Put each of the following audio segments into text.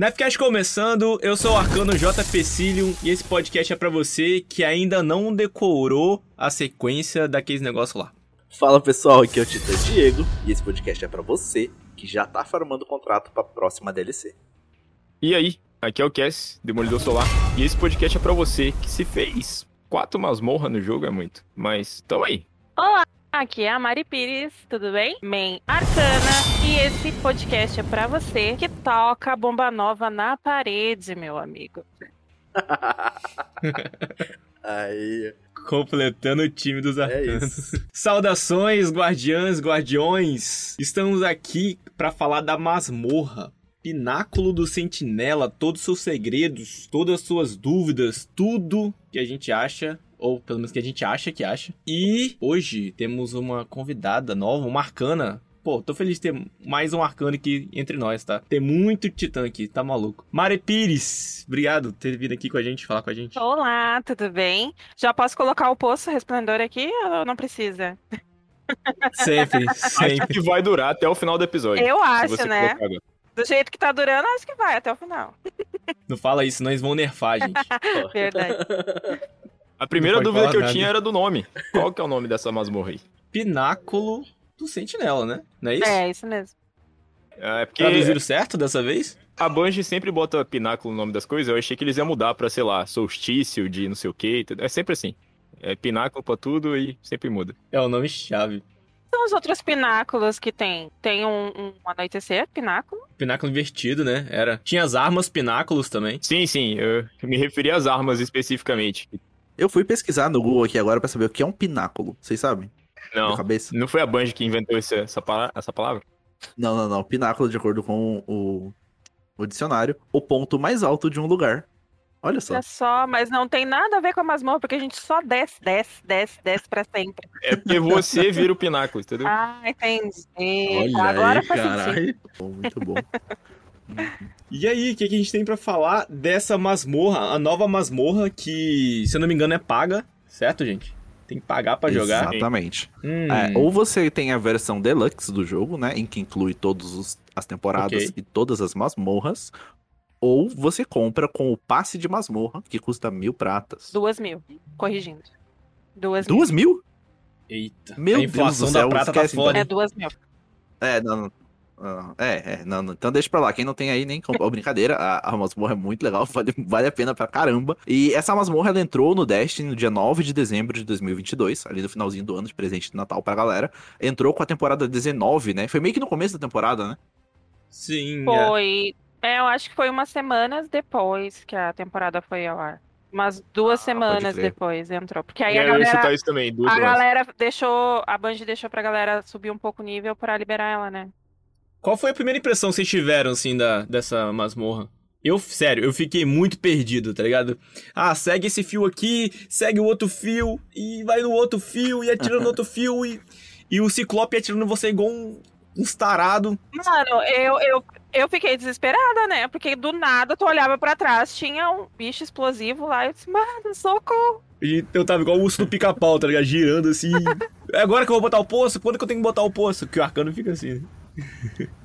Nefcast começando, eu sou o Arcano J. Pecilium e esse podcast é para você que ainda não decorou a sequência daqueles negócios lá. Fala pessoal, aqui é o Titã Diego e esse podcast é para você que já tá farmando o contrato pra próxima DLC. E aí, aqui é o Cass, Demolidor Solar, e esse podcast é para você que se fez quatro masmorra no jogo, é muito, mas tamo aí. Olá, aqui é a Mari Pires, tudo bem? Man Arcana, e esse podcast é pra você que toca a bomba nova na parede, meu amigo. Aí, Completando o time dos é arcanos. isso. Saudações, guardiãs, guardiões! Estamos aqui para falar da masmorra. Pináculo do Sentinela, todos os seus segredos, todas as suas dúvidas, tudo que a gente acha, ou pelo menos que a gente acha que acha. E hoje temos uma convidada nova, uma arcana. Pô, tô feliz de ter mais um arcano aqui entre nós, tá? Tem muito titã aqui, tá maluco. Mari Pires, obrigado por ter vindo aqui com a gente, falar com a gente. Olá, tudo bem? Já posso colocar o poço resplendor aqui ou não precisa? Sempre, Acho sempre. que vai durar até o final do episódio. Eu acho, né? colocar. Do jeito que tá durando, acho que vai até o final. Não fala isso, senão eles vão nerfar, gente. Verdade. A primeira dúvida que eu nada. tinha era do nome. Qual que é o nome dessa masmorra aí? Pináculo do Sentinela, né? Não é isso? É, isso mesmo. É porque Traduziram certo dessa vez? a Bungie sempre bota pináculo no nome das coisas, eu achei que eles iam mudar pra, sei lá, solstício de não sei o que. É sempre assim. É pináculo pra tudo e sempre muda. É o nome chave. São os outros pináculos que tem. Tem um, um anoitecer, pináculo. Pináculo invertido, né? Era. Tinha as armas pináculos também. Sim, sim, eu me referi às armas especificamente. Eu fui pesquisar no Google aqui agora pra saber o que é um pináculo. Vocês sabem? Não, não foi a Bungie que inventou esse- essa, essa palavra? Não, não, não. Pináculo, de acordo com o, o dicionário, o ponto mais alto de um lugar. Olha só. Olha só, mas não tem nada a ver com a masmorra, porque a gente só desce, desce, desce, desce pra sempre. É porque você vira o pináculo, entendeu? Ah, entendi. Olha Agora aí, faz sentido. caralho. Bom, Muito bom. E aí, o que, que a gente tem pra falar dessa masmorra? A nova masmorra que, se eu não me engano, é paga. Certo, gente? Tem que pagar pra jogar. Exatamente. Hum, É, ou você tem a versão deluxe do jogo, né? Em que inclui todas as temporadas Ok. e todas as masmorras. Ou você compra com o passe de masmorra, que custa mil pratas. Duas mil. Corrigindo. Duas mil. Duas mil? Eita. Meu a Deus inflação do da céu, prata tá foda. É hein? duas mil. É, não, não. Ah, É, é, não, não. Então deixa pra lá. Quem não tem aí, nem compra. Ó, brincadeira, a, a masmorra é muito legal, vale, vale a pena pra caramba. E essa masmorra, ela entrou no Destiny no dia 9 de dezembro de 2022, ali no finalzinho do ano, de presente de Natal pra galera. Entrou com a temporada 19, né? Foi meio que no começo da temporada, né? Sim, é. Foi. É, eu acho que foi umas semanas depois que a temporada foi ao ar. Umas duas Ah, semanas depois entrou. Porque aí É, a galera, também, duas a semanas. galera deixou. A Bungie deixou pra galera subir um pouco o nível pra liberar ela, né? Qual foi a primeira impressão que vocês tiveram, assim, da, dessa masmorra? Eu, sério, eu fiquei muito perdido, tá ligado? Ah, segue esse fio aqui, segue o outro fio, e vai no outro fio, e atira no outro fio, e, e o Ciclope atirando em você igual um, um tarado. Mano, eu, eu, eu fiquei desesperada, né? Porque do nada tu olhava pra trás, tinha um bicho explosivo lá. Eu disse, mano, socorro. E eu tava igual o urso do pica-pau, tá ligado? Girando assim. É agora que eu vou botar o poço? Quando que eu tenho que botar o poço? Que o arcano fica assim.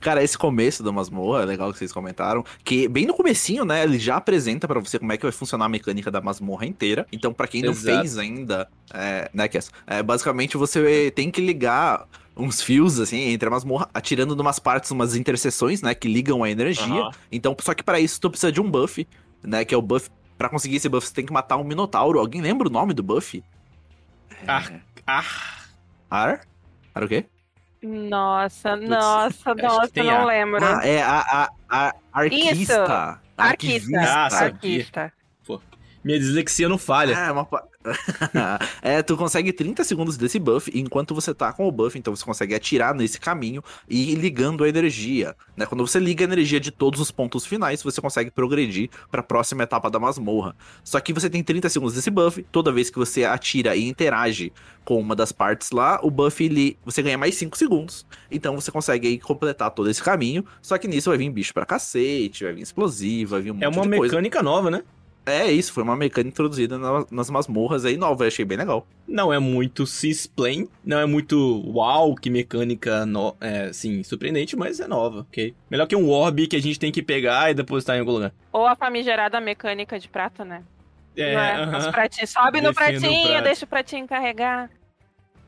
Cara, esse começo da masmorra, é legal que vocês comentaram, que bem no comecinho, né, ele já apresenta pra você como é que vai funcionar a mecânica da masmorra inteira. Então, pra quem não Exato. fez ainda, é, né, Cass, é, basicamente você tem que ligar uns fios, assim, entre a masmorra, atirando numas partes, umas interseções, né, que ligam a energia. Aham. Então, só que pra isso tu precisa de um buff, né, que é o buff... Pra conseguir esse buff, você tem que matar um minotauro. Alguém lembra o nome do buff? Ah, ah. Ar? Ar o quê? Nossa, Putz, nossa, nossa, não a- lembro. Ah, é a, a, a arquista. Arquista. Arquivista. Ah. Arquista. Minha dislexia não falha. É, uma... é, tu consegue 30 segundos desse buff enquanto você tá com o buff, então você consegue atirar nesse caminho e ir ligando a energia. Né? Quando você liga a energia de todos os pontos finais, você consegue progredir pra próxima etapa da masmorra. Só que você tem 30 segundos desse buff, toda vez que você atira e interage com uma das partes lá, o buff ele, você ganha mais 5 segundos. Então você consegue aí completar todo esse caminho. Só que nisso vai vir bicho pra cacete, vai vir explosivo, vai vir um monte É uma mecânica nova, né? É isso, foi uma mecânica introduzida na- nas masmorras aí nova, eu achei bem legal. Não é muito cisplain, não é muito uau, que mecânica, no... é, assim, surpreendente, mas é nova, ok? Melhor que um orb que a gente tem que pegar e depositar em algum lugar. Ou a famigerada mecânica de prata, né? É, é? Os pratinhos. Sobe no Defendo o pratinho, prato. deixa o pratinho carregar.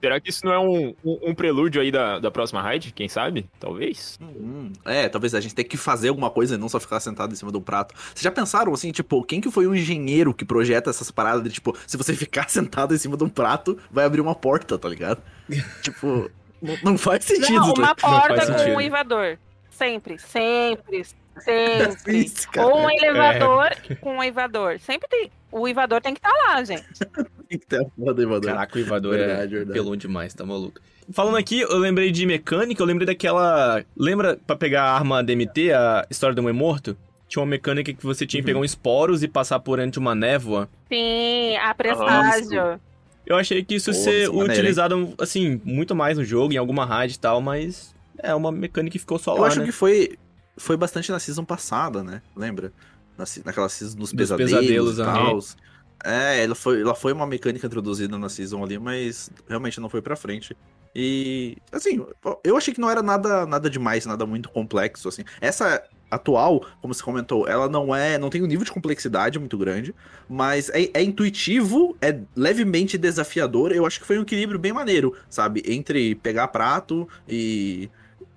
Será que isso não é um, um, um prelúdio aí da, da próxima raid? Quem sabe? Talvez. Hum, é, talvez a gente tenha que fazer alguma coisa e não só ficar sentado em cima de um prato. Vocês já pensaram assim, tipo, quem que foi o engenheiro que projeta essas paradas de, tipo, se você ficar sentado em cima de um prato, vai abrir uma porta, tá ligado? tipo, não, não faz sentido. Não, uma porta faz com sentido. um invador. Sempre, sempre, sempre. Ou um elevador com um elevador. Sempre tem. O elevador tem que estar lá, gente. Tem que ter a porra do elevador. Caraca, o Ivador Verdade, é verdade. pelão demais, tá maluco. Falando aqui, eu lembrei de mecânica, eu lembrei daquela... Lembra pra pegar a arma DMT, a História do Mãe Morto? Tinha uma mecânica que você tinha que pegar um esporos e passar por entre uma névoa. Sim, a presságio. Eu achei que isso ia Pô, ser é maneiro, hein? utilizado, assim, muito mais no jogo, em alguma raid e tal, mas é uma mecânica que ficou só Eu lá, acho né? que foi, foi bastante na season passada, né? Lembra? Na, naquela season dos, Dos pesadelos, pesadelos, e tal. É, ela foi, ela foi uma mecânica introduzida na season ali, mas realmente não foi pra frente. E, assim, eu achei que não era nada, nada demais, nada muito complexo, assim. Essa atual, como você comentou, ela não é, não tem um nível de complexidade muito grande, mas é, é intuitivo, é levemente desafiador. Eu acho que foi um equilíbrio bem maneiro, sabe? Entre pegar prato e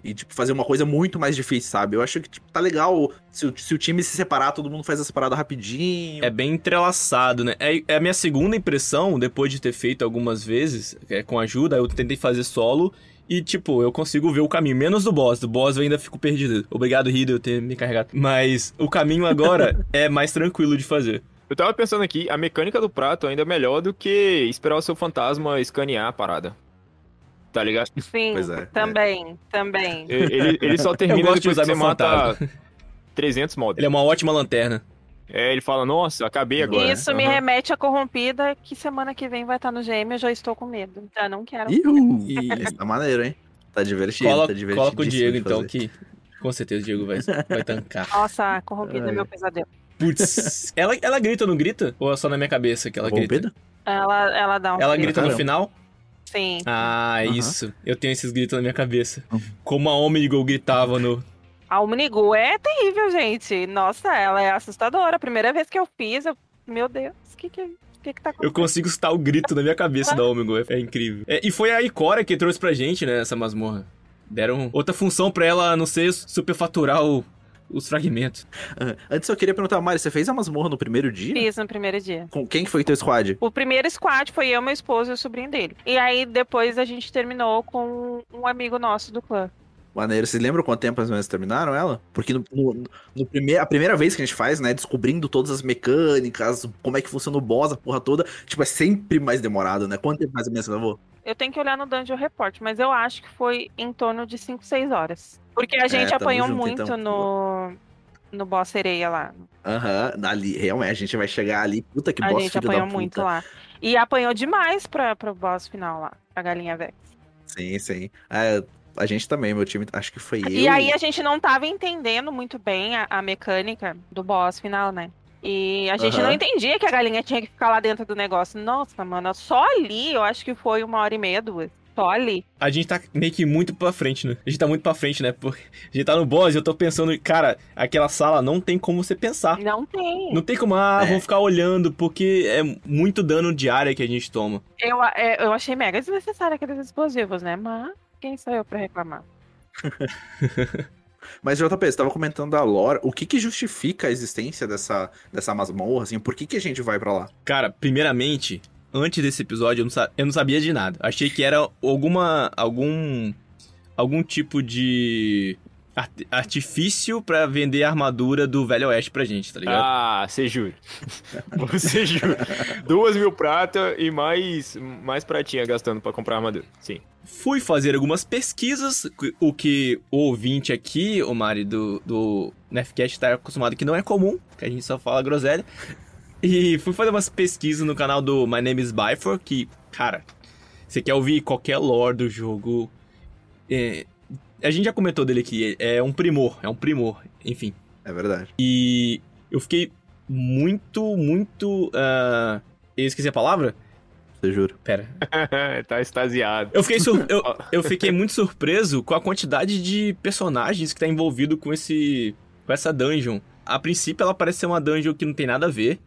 e, tipo, fazer uma coisa muito mais difícil, sabe? Eu acho que, tipo, tá legal se, o- se o time se separar, todo mundo faz essa parada rapidinho. É bem entrelaçado, né? É, é a minha segunda impressão, depois de ter feito algumas vezes, é, com ajuda, eu tentei fazer solo. E, tipo, eu consigo ver o caminho, menos do boss. Do boss eu ainda fico perdido. Obrigado, Rido, eu ter me carregado. Mas o caminho agora é mais tranquilo de fazer. Eu tava pensando aqui, a mecânica do prato ainda é melhor do que esperar o seu fantasma escanear a parada. Tá ligado? Sim, Pois é, também, também. Ele, ele só termina de depois usar que você mata fantasma. 300 mods. Ele é uma ótima lanterna. É, ele fala, nossa, acabei agora. Isso me Aham. remete à corrompida que semana que vem vai estar no GM, eu já estou com medo. Já não quero. Ihu! E- tá maneiro, hein? Tá divertido, Coloca, tá divertido. coloca o Diego, então, que com certeza o Diego vai, vai tancar. Nossa, a corrompida é meu pesadelo. Putz, ela, ela grita ou não grita? Ou é só na minha cabeça que ela grita? Ela, ela dá um. Ela grita no final? Sim. Ah, Aham. isso. Eu tenho esses gritos na minha cabeça. Uhum. Como a Omnigo gritava no. A Omnigu é terrível, gente. Nossa, ela é assustadora. A primeira vez que eu fiz, eu... meu Deus, o que que, que que tá Eu consigo escutar o grito na minha cabeça da Omnigo. É, é incrível. É, e foi a Ikora que trouxe pra gente, né, essa masmorra. Deram outra função pra ela, a não ser superfaturar o- os fragmentos. Ah, Antes eu queria perguntar, Mari, você fez a masmorra no primeiro dia? Fiz no primeiro dia. Com quem que foi teu squad? O primeiro squad foi eu, meu esposo e o sobrinho dele. E aí depois a gente terminou com um amigo nosso do clã. Maneiro, vocês lembram quanto tempo ou menos terminaram ela? Porque no, no, no primeir, a primeira vez que a gente faz, né, descobrindo todas as mecânicas, como é que funciona o boss, a porra toda, tipo, é sempre mais demorado, né? Quanto tempo mais ou menos você levou? Eu tenho que olhar no Dungeon Report, mas eu acho que foi em torno de 5, 6 horas. Porque a gente É, apanhou junto, muito então. no, no boss sereia lá. Aham, ali, realmente, a gente vai chegar ali, puta que a boss gente filho da apanhou puta. muito lá. E apanhou demais pra, pro boss final lá, pra galinha Vex. Sim, sim. É, a gente também, meu time, acho que foi eu. E aí a gente não tava entendendo muito bem a, a mecânica do boss final, né? E a gente Aham. não entendia que a galinha tinha que ficar lá dentro do negócio. Nossa, mano, só ali eu acho que foi uma hora e meia, duas. A gente tá meio que muito pra frente, né? A gente tá muito pra frente, né? Porque a gente tá no boss e eu tô pensando, cara, aquela sala não tem como você pensar. Não tem. Não tem como, ah, É. vou ficar olhando, porque é muito dano de área que a gente toma. Eu, é, eu achei mega desnecessário aqueles explosivos, né? Mas quem sou eu pra reclamar? Mas, JP, você tava comentando da lore, o que que justifica a existência dessa, dessa masmorra, assim, por que que a gente vai pra lá? Cara, primeiramente, antes desse episódio, eu não, eu não sabia de nada. Achei que era alguma. algum. algum tipo de. art- artifício pra vender a armadura do Velho Oeste pra gente, tá ligado? Ah, você jura. Você jura. Duas mil prata e mais, mais pratinha gastando pra comprar armadura. Sim. Fui fazer algumas pesquisas, o que o ouvinte aqui, o Mari, do, do Nefcast, tá acostumado que não é comum, que a gente só fala groselha. E fui fazer umas pesquisas no canal do My Name is Byfor, que, cara, você quer ouvir qualquer lore do jogo. é, a gente já comentou dele aqui, é um primor, é um primor, enfim. É verdade. E eu fiquei muito, muito. Uh... Eu esqueci a palavra? Você jura? Pera. tá extasiado. Eu fiquei, sur... eu, eu fiquei muito surpreso com a quantidade de personagens que tá envolvido com esse. com essa dungeon. A princípio ela parece ser uma dungeon que não tem nada a ver.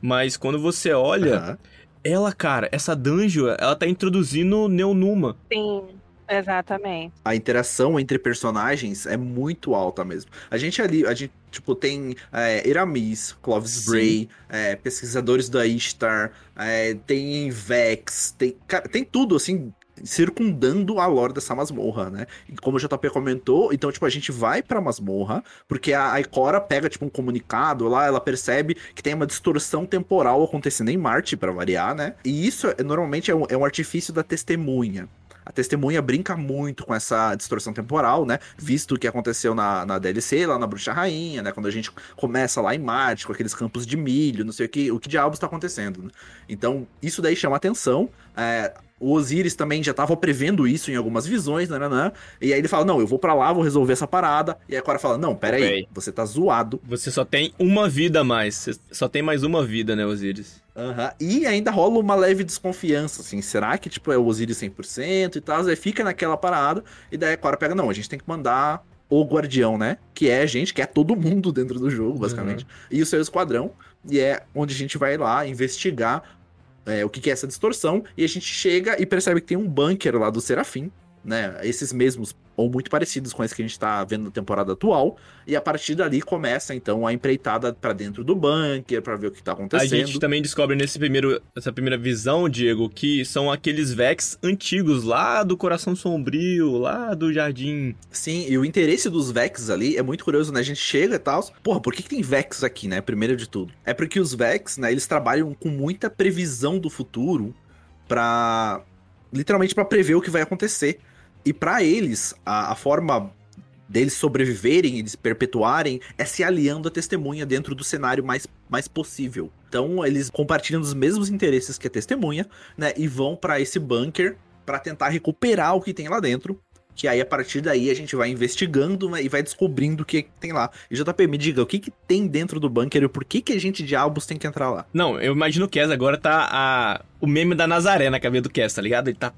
Mas quando você olha, uhum. ela, cara, essa dungeon, ela tá introduzindo Neonuma. Sim. Exatamente. A interação entre personagens é muito alta mesmo. A gente ali, a gente, tipo, tem é, Eramis, Clovis Bray, é, pesquisadores da Ishtar, é, tem Vex, tem, cara, tem tudo, assim, circundando a lore dessa masmorra, né? E como o JP comentou, então, tipo, a gente vai pra masmorra, porque a Ikora pega, tipo, um comunicado lá, ela percebe que tem uma distorção temporal acontecendo em Marte, para variar, né? E isso, normalmente, é um, é um artifício da testemunha. A testemunha brinca muito com essa distorção temporal, né? Visto o que aconteceu na, na DLC, lá na Bruxa Rainha, né? Quando a gente começa lá em Marte, com aqueles campos de milho, não sei o que, o que diabos está acontecendo, né? Então, isso daí chama atenção. É, o Osiris também já estava prevendo isso em algumas visões, né, né, né? E aí ele fala: Não, eu vou para lá, vou resolver essa parada. E aí a Cora fala: Não, pera okay. aí, você tá zoado. Você só tem uma vida a mais. Você só tem mais uma vida, né, Osiris? Uhum. E ainda rola uma leve desconfiança, assim, será que, tipo, é o Osiris 100% e tal? Aí fica naquela parada, e daí a Cora pega, não, a gente tem que mandar o Guardião, né? Que é a gente, que é todo mundo dentro do jogo, basicamente. Uhum. E o seu esquadrão, e é onde a gente vai lá investigar é, o que, que é essa distorção, e a gente chega e percebe que tem um bunker lá do Serafim, né? Esses mesmos ou muito parecidos com esse que a gente tá vendo na temporada atual. E a partir dali começa então a empreitada para dentro do bunker para ver o que tá acontecendo. A gente também descobre nesse primeiro essa primeira visão, Diego, que são aqueles Vex antigos lá do Coração Sombrio, lá do Jardim. Sim, e o interesse dos Vex ali é muito curioso, né? A gente chega e tal, porra, por que, que tem Vex aqui, né? Primeiro de tudo. É porque os Vex, né, eles trabalham com muita previsão do futuro para literalmente para prever o que vai acontecer. E para eles, a, a forma deles sobreviverem e de se perpetuarem é se aliando à testemunha dentro do cenário mais, mais possível. Então eles compartilham os mesmos interesses que a testemunha, né? E vão para esse bunker para tentar recuperar o que tem lá dentro. Que aí a partir daí a gente vai investigando né, e vai descobrindo o que tem lá. E JP, me diga, o que, que tem dentro do bunker e por que, que a gente diabos tem que entrar lá? Não, eu imagino que essa agora tá a... o meme da Nazaré na cabeça do Cass, tá ligado? Ele tá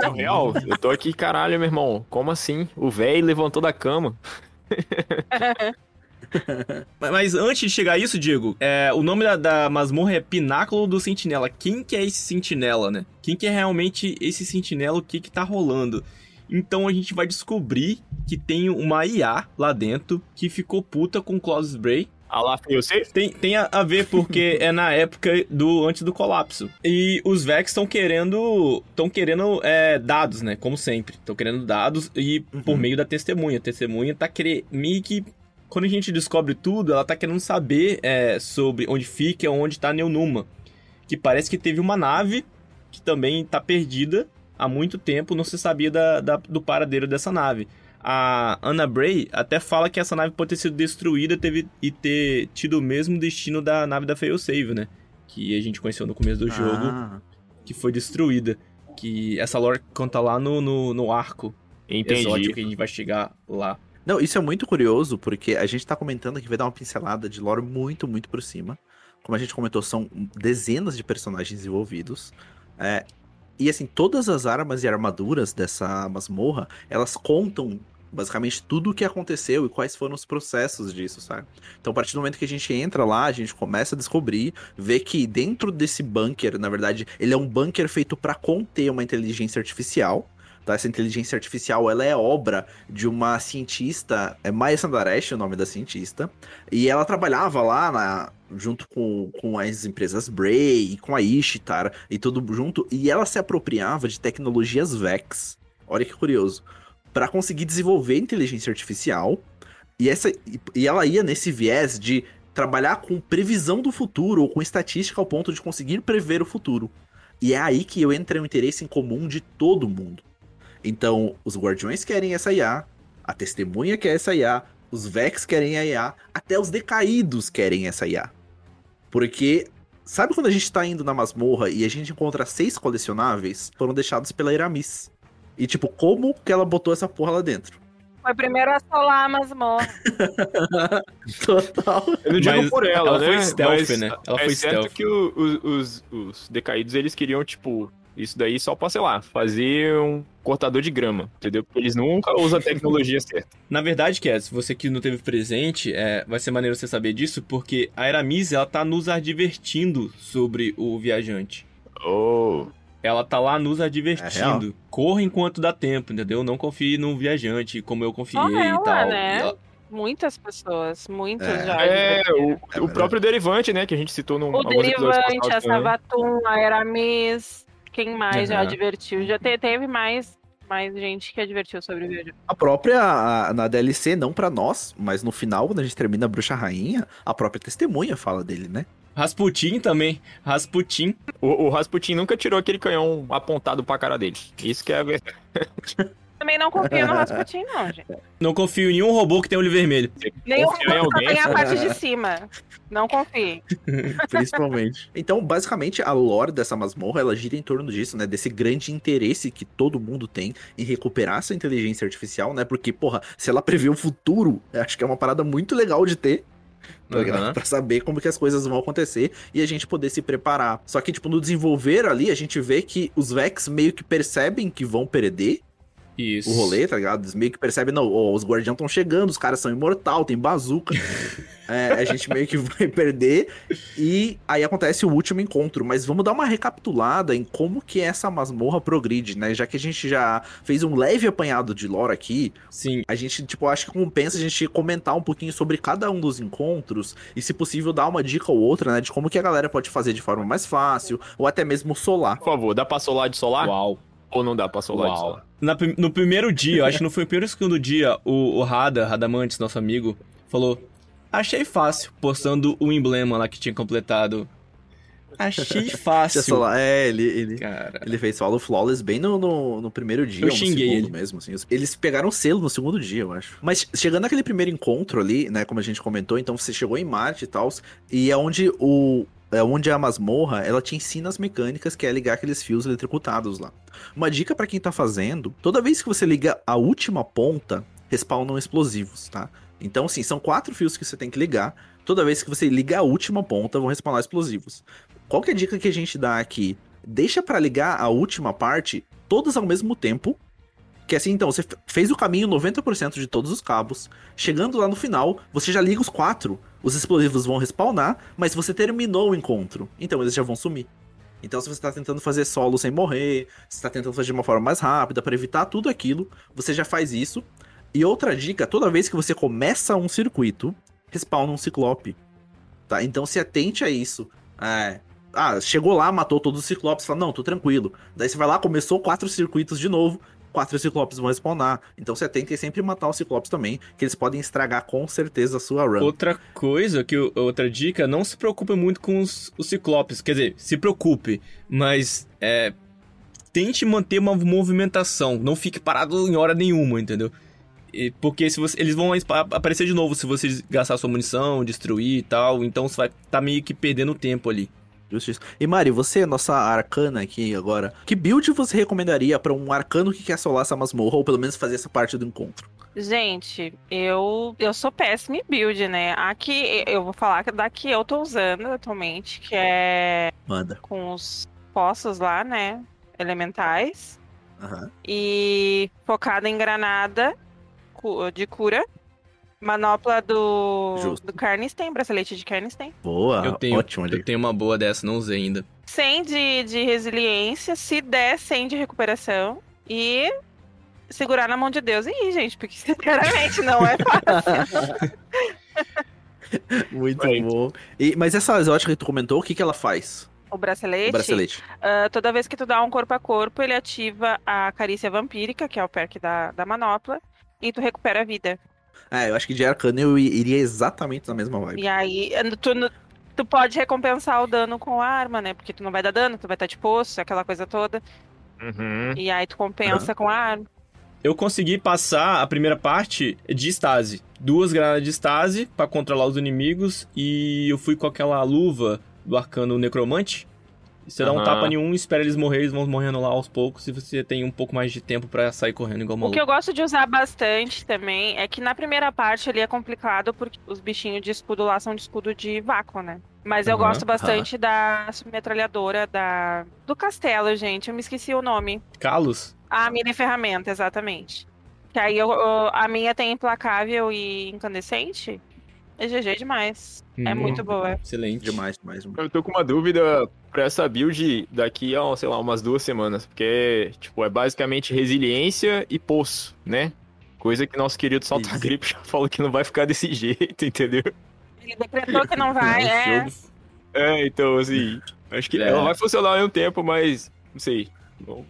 não, real, eu tô aqui, caralho, meu irmão. Como assim? O velho levantou da cama. Mas antes de chegar a isso, Diego, é, o nome da, da masmorra é Pináculo do Sentinela. Quem que é esse sentinela, né? Quem que é realmente esse sentinela? O que que tá rolando? Então a gente vai descobrir que tem uma IA lá dentro que ficou puta com Claus Bray a lá Safe? Tem, tem a, a ver porque é na época do antes do colapso. E os Vex estão querendo estão querendo é, dados, né? Como sempre. Estão querendo dados e uhum. por meio da testemunha. A testemunha tá querendo meio que quando a gente descobre tudo, ela tá querendo saber é, sobre onde fica, onde tá Neonuma. Que parece que teve uma nave que também tá perdida há muito tempo, não se sabia da, da do paradeiro dessa nave a Anna Bray até fala que essa nave pode ter sido destruída teve, e ter tido o mesmo destino da nave da Failsafe, né? Que a gente conheceu no começo do jogo, ah. que foi destruída. Que essa lore conta lá no, no, no arco Entendi. exótico que a gente vai chegar lá. Não, isso é muito curioso, porque a gente tá comentando que vai dar uma pincelada de lore muito, muito por cima. Como a gente comentou, são dezenas de personagens envolvidos. É, e assim, todas as armas e armaduras dessa masmorra, elas contam basicamente tudo o que aconteceu e quais foram os processos disso, sabe? Então, a partir do momento que a gente entra lá, a gente começa a descobrir, vê que dentro desse bunker, na verdade, ele é um bunker feito para conter uma inteligência artificial. Tá? Essa inteligência artificial ela é obra de uma cientista, é Maya Sandaresh o nome da cientista, e ela trabalhava lá na, junto com, com as empresas Bray e com a Ishtar e tudo junto, e ela se apropriava de tecnologias Vex. Olha que curioso para conseguir desenvolver inteligência artificial. E, essa, e ela ia nesse viés de trabalhar com previsão do futuro ou com estatística ao ponto de conseguir prever o futuro. E é aí que eu entro o interesse em comum de todo mundo. Então, os Guardiões querem essa IA, a Testemunha quer essa IA, os Vex querem a IA, até os Decaídos querem essa IA. Porque, sabe quando a gente tá indo na masmorra e a gente encontra seis colecionáveis? Foram deixados pela Eramis. E, tipo, como que ela botou essa porra lá dentro? foi primeiro a solar a masmorra. Total. Eu não digo Mas por ela, ela né? foi stealth, Mas né? Ela é foi certo stealth. que o- o- os, os decaídos, eles queriam, tipo, isso daí só pra, sei lá, fazer um cortador de grama, entendeu? Porque eles nunca usam a tecnologia certa. Na verdade, Cat, se você que não teve presente, é, vai ser maneiro você saber disso, porque a Eramis, ela tá nos advertindo sobre o viajante. Oh. Ela tá lá nos É advertindo. Corra enquanto dá tempo, entendeu? Não confie no viajante, como eu confiei Só e ela, tal. né? Ela- Muitas pessoas, muitas É. já. É, o, o próprio Derivante, né? Que a gente citou no O Derivante, a. Savatum, a Eramis. Quem mais já Aham. advertiu? Já te- teve mais, mais gente que advertiu sobre o viajante. A própria, a- na DLC, não pra nós, mas no final, quando a gente termina a Bruxa Rainha, a própria testemunha fala dele, né? Rasputin também. Rasputin. O, o Rasputin nunca tirou aquele canhão apontado pra cara dele. Isso que é a verdade. Também não confio no Rasputin, não, gente. Não confio em nenhum robô que tem olho vermelho. Em robô só alguém? tem a parte de cima. Não confie. Principalmente. então, basicamente, a lore dessa masmorra, ela gira em torno disso, né? Desse grande interesse que todo mundo tem em recuperar essa inteligência artificial, né? Porque, porra, se ela prevê o futuro, acho que é uma parada muito legal de ter. Tá? Aham. Pra saber como que as coisas vão acontecer e a gente poder se preparar. Só que, tipo, no desenvolver ali, a gente vê que os Vex meio que percebem que vão perder Isso. o rolê, tá ligado? Eles meio que percebem, não, ó, os guardiões estão chegando, os caras são imortal, tem bazuca. É, a gente meio que vai perder. E aí acontece o último encontro. Mas vamos dar uma recapitulada em como que essa masmorra progride, né? Já que a gente já fez um leve apanhado de lore aqui, Sim. a gente, tipo, acho que compensa a gente comentar um pouquinho sobre cada um dos encontros e, se possível, dar uma dica ou outra, né? De como que a galera pode fazer de forma mais fácil, ou até mesmo solar. Por favor, dá pra solar de solar? Uau. Ou não dá pra solar de Uau. Na no primeiro dia, eu acho que não foi o primeiro ou segundo dia, o, o Rada, Radamantes, nosso amigo, falou: Achei fácil, postando o emblema lá que tinha completado. Achei fácil. Solar. É, ele, ele, Cara. Ele fez solo flawless bem no, no, no primeiro dia, Eu xinguei segundo ele. mesmo, assim. Eles pegaram selo no segundo dia, eu acho. Mas chegando naquele primeiro encontro ali, né, como a gente comentou, então você chegou em Marte e tal, e é onde o é onde a masmorra, ela te ensina as mecânicas que é ligar aqueles fios eletrocutados lá. Uma dica pra quem tá fazendo, toda vez que você liga a última ponta, respawnam explosivos, tá? Então, assim, são quatro fios que você tem que ligar. Toda vez que você liga a última ponta, vão respawnar explosivos. Qual que é a dica que a gente dá aqui? Deixa pra ligar a última parte todas ao mesmo tempo. Que assim, então, você fez o caminho 90% de todos os cabos. Chegando lá no final, você já liga os quatro. Os explosivos vão respawnar, mas você terminou o encontro. Então eles já vão sumir. Então, se você tá tentando fazer solo sem morrer, se tá tentando fazer de uma forma mais rápida pra evitar tudo aquilo, você já faz isso. E outra dica, toda vez que você começa um circuito, respawna um ciclope. Tá? Então se atente a isso. É, ah, chegou lá, matou todos os ciclopes, fala, não, tô tranquilo. Daí você vai lá, começou quatro circuitos de novo, quatro ciclopes vão respawnar. Então você tem que sempre matar os ciclopes também, que eles podem estragar com certeza a sua run. Outra coisa, que outra dica, não se preocupe muito com os, os ciclopes. Quer dizer, se preocupe, mas é, tente manter uma movimentação. Não fique parado em hora nenhuma, entendeu? Porque se você, eles vão aparecer de novo se você gastar sua munição, destruir e tal. Então você vai estar meio que perdendo tempo ali. Justiça. E Mari, você, nossa arcana aqui agora, que build você recomendaria pra um arcano que quer solar essa masmorra, ou pelo menos fazer essa parte do encontro? Gente, eu, eu sou péssima em build, né? Aqui, eu vou falar que da que eu tô usando atualmente, que é Manda. com os poços lá, né? Elementais. Aham. E focada em granada de cura. Manopla do, Justo. do Carnisten, bracelete de Carnisten. Boa, eu tenho, ótimo ali. eu tenho uma boa dessa, não usei ainda. 100 de, de resiliência, se der 100 de recuperação. E segurar na mão de Deus. E ir, gente, porque sinceramente não é fácil. Muito Right. bom. E, mas essa exótica que tu comentou, o que, que ela faz? O bracelete, O bracelete. ah, toda vez que tu dá um corpo a corpo, ele ativa a carícia vampírica, que é o perk da, da manopla, e tu recupera a vida. É, eu acho que de arcano eu iria exatamente na mesma vibe. E aí, tu, tu pode recompensar o dano com a arma, né? Porque tu não vai dar dano, tu vai estar de poço, aquela coisa toda. Uhum. E aí tu compensa com a arma. Eu consegui passar a primeira parte de estase. Duas granadas de estase pra controlar os inimigos. E eu fui com aquela luva do arcano necromante. Você dá um tapa em um, espera eles morrer, eles vão morrendo lá aos poucos e você tem um pouco mais de tempo pra sair correndo igual O maluco. que eu gosto de usar bastante também é que na primeira parte ali é complicado porque os bichinhos de escudo lá são de escudo de vácuo, né? Mas eu Aham, gosto bastante da metralhadora da... do castelo, gente. Eu me esqueci o nome. Kalos? A mini ferramenta, exatamente. Que aí eu, eu- a minha tem implacável e incandescente. É GG demais. É Hum, muito boa. Excelente. Demais, demais, demais. Eu tô com uma dúvida pra essa build daqui a, sei lá, umas duas semanas. Porque, tipo, é basicamente resiliência e poço, né? Coisa que nosso querido Salta Isso. Grip já falou que não vai ficar desse jeito, entendeu? Ele decretou que não vai, é. É, então, assim, acho que É. ela vai funcionar ao mesmo tempo, mas não sei. Bom.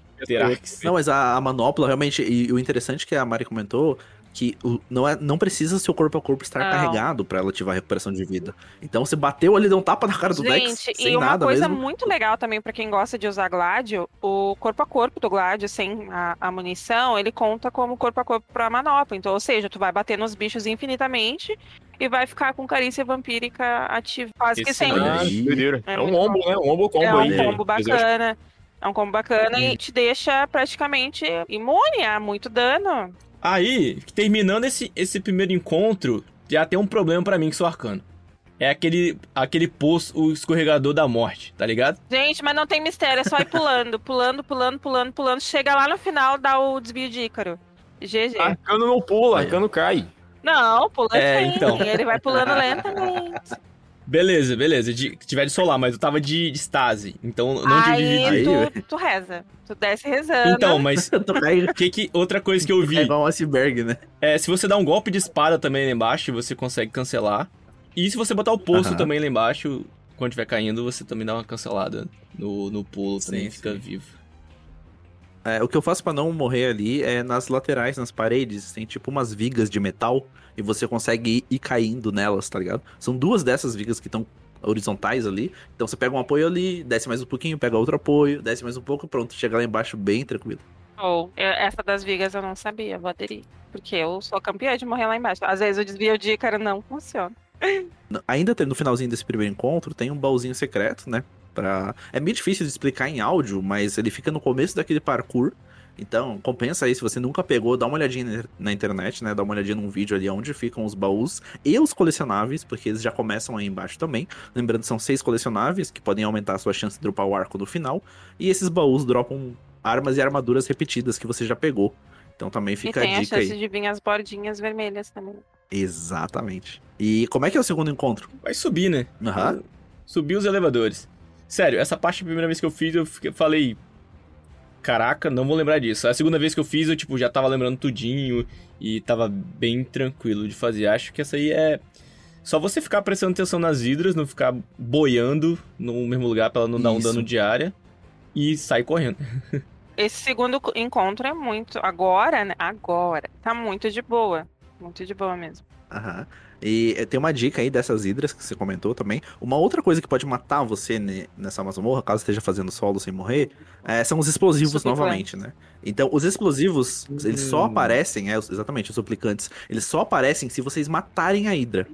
Não, mas a, a manopla, realmente, e o interessante que a Mari comentou, que não, é, não precisa seu corpo a corpo estar Não. carregado pra ela ativar a recuperação de vida. Então você bateu ali, deu um tapa na cara do Gente, sem e uma nada coisa mesmo. muito legal também pra quem gosta de usar Gládio, o corpo a corpo do Gládio sem a, a munição, ele conta como corpo a corpo pra manopla. Então, ou seja, tu vai bater nos bichos infinitamente e vai ficar com carícia vampírica ativa quase que Excelente. sempre. Ah. É É, um ombo, né? Um ombo combo É um aí. combo bacana. É um combo bacana e te deixa praticamente imune a muito dano. Aí, terminando esse, esse primeiro encontro, já tem um problema pra mim que sou arcano. É aquele, aquele poço, o escorregador da morte, tá ligado? Gente, mas não tem mistério, é só ir pulando, pulando, pulando, pulando, pulando. Chega lá no final, dá o desvio de Ícaro. GG. Arcano não pula, arcano cai. Não, pula É, sim. então. Ele vai pulando lentamente. Beleza, beleza. De, tiver de solar, mas eu tava de, de estase. Então não de Aí dividir. Aí, tu, tu reza. Tu desce rezando. Então, mas que que outra coisa que eu é vi igual um iceberg, né? é se você dá um golpe de espada também lá embaixo, você consegue cancelar. E se você botar o poço Aham. também lá embaixo, quando estiver caindo, você também dá uma cancelada no, no pulo, também Sim, fica sim. vivo. É, o que eu faço pra não morrer ali é nas laterais, nas paredes, tem tipo umas vigas de metal e você consegue ir, ir caindo nelas, tá ligado? São duas dessas vigas que estão horizontais ali. Então você pega um apoio ali, desce mais um pouquinho, pega outro apoio, desce mais um pouco, pronto, chega lá embaixo bem tranquilo. Ou, eu- essa das vigas eu não sabia, vou aderir. Porque eu sou campeã de morrer lá embaixo. Às vezes o desvio de Ícaro não funciona. Ainda tem- no finalzinho desse primeiro encontro, tem um baúzinho secreto, né? Pra... É meio difícil de explicar em áudio, mas ele fica no começo daquele parkour. Então, compensa aí, se você nunca pegou, dá uma olhadinha na- internet, né? Dá uma olhadinha num vídeo ali onde ficam os baús e os colecionáveis, porque eles já começam aí embaixo também. Lembrando, são seis colecionáveis que podem aumentar a sua chance de dropar o arco no final. E esses baús dropam armas e armaduras repetidas que você já pegou. Então também e fica tem a a dica chance aí. de vir as bordinhas vermelhas também. Exatamente. E como é que é o segundo encontro? Vai subir, né? Aham. Subir os elevadores. Sério, essa parte a primeira vez que eu fiz, eu fiquei- falei. Caraca, não vou lembrar disso. A segunda vez que eu fiz, eu tipo, já tava lembrando tudinho e tava bem tranquilo de fazer. Acho que essa aí é. Só você ficar prestando atenção nas hidras, não ficar boiando no mesmo lugar pra ela não dar um Isso. dano de área e sair correndo. Esse segundo co- encontro é muito. Agora, né? Agora. Tá muito de boa. Muito de boa mesmo. Aham. E eh, tem uma dica aí dessas hidras que você comentou também. Uma outra coisa que pode matar você ne- nessa masmorra, caso esteja fazendo solo sem morrer, eh, são os explosivos novamente, né? Então, os explosivos, eles só Hum. aparecem, é, exatamente, os suplicantes, eles só aparecem se vocês matarem a hidra.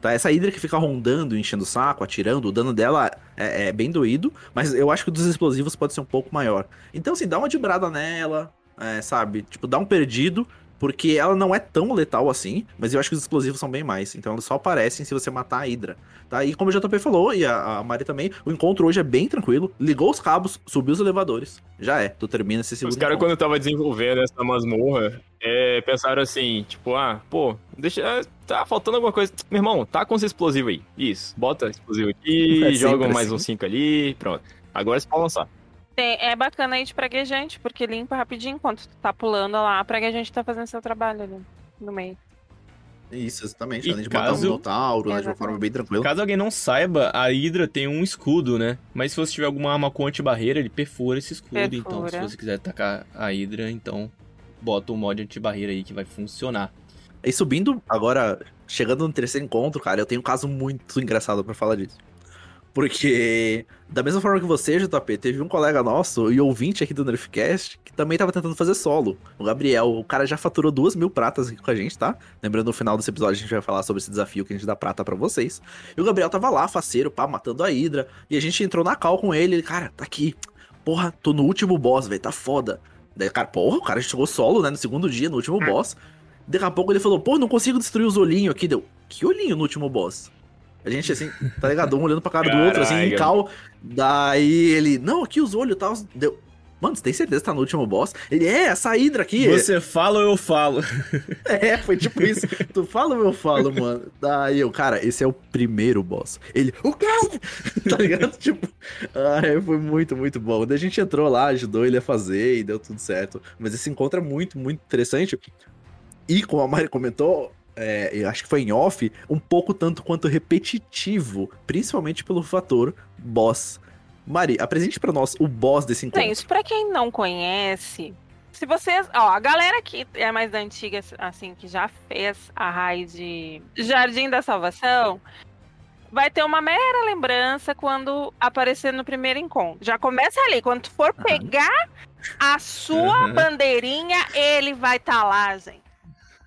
Tá? Essa hidra que fica rondando, enchendo o saco, atirando, o dano dela é, é bem doído, mas eu acho que o dos explosivos pode ser um pouco maior. Então, assim, dá uma dibrada nela, é, sabe? Tipo, dá um perdido, porque ela não é tão letal assim, mas eu acho que os explosivos são bem mais. Então eles só aparecem se você matar a Hydra. Tá? E como o JP falou, e a, a Mari também, o encontro hoje é bem tranquilo. Ligou os cabos, subiu os elevadores. Já é, tu termina esse segundo Os caras, quando eu tava desenvolvendo essa masmorra, é, pensaram assim, tipo, ah, pô, deixa. é, Tá faltando alguma coisa. Meu irmão, tá com esse explosivo aí. Isso, bota explosivo aqui, É joga mais assim. uns 5 ali, pronto. Agora você pode lançar. Tem- é bacana aí de praguejante, porque limpa rapidinho enquanto tu tá pulando lá, a praguejante tá fazendo seu trabalho ali no meio. Isso, exatamente. E Além de matar um caso- Minotauro, né, de uma forma bem tranquila. Caso alguém não saiba, a Hydra tem um escudo, né? Mas se você tiver alguma arma com antibarreira, ele perfura esse escudo. Então, se Perfura. você quiser atacar a Hydra, então bota o mod antibarreira aí que vai funcionar. E subindo, agora, chegando no terceiro encontro, cara, eu tenho um caso muito engraçado pra falar disso. Porque, da mesma forma que você, JP, teve um colega nosso e ouvinte aqui do Nerfcast que também tava tentando fazer solo. O Gabriel, o cara já faturou duas mil pratas aqui com a gente, tá? Lembrando, no final desse episódio a gente vai falar sobre esse desafio que a gente dá prata para vocês. E o Gabriel tava lá, faceiro, pá, matando a Hydra. E a gente entrou na call com ele. Ele, cara, tá aqui. Porra, tô no último boss, velho, tá foda. Daí, cara, porra, o cara chegou solo, né, no segundo dia, no último boss. Daqui a pouco ele falou, pô, não consigo destruir os olhinhos aqui. Deu, que olhinho no último boss? A gente, assim, tá ligado? Um olhando pra cara do outro, assim, em cal. Daí ele, não, aqui os olhos e tal. Deu. Mano, você tem certeza que tá no último boss? Ele, é, essa hidra aqui. Você fala ou eu falo? É, foi tipo isso. tu fala ou eu falo, mano? Daí eu, cara, esse é o primeiro boss. Ele, o quê? tá ligado? Tipo, ai, foi muito, muito bom. Daí a gente entrou lá, ajudou ele a fazer e deu tudo certo. Mas esse encontro é muito, muito interessante. E como a Mari comentou, é, eu acho que foi em off, um pouco tanto quanto repetitivo, principalmente pelo fator boss. Mari, apresente para nós o boss desse encontro. Gente, pra quem não conhece, se vocês. Ó, a galera que é mais da antiga, assim, que já fez a raid Jardim da Salvação, vai ter uma mera lembrança quando aparecer no primeiro encontro. Já começa ali, quando tu for pegar a sua Uhum. bandeirinha, ele vai estar lá, gente.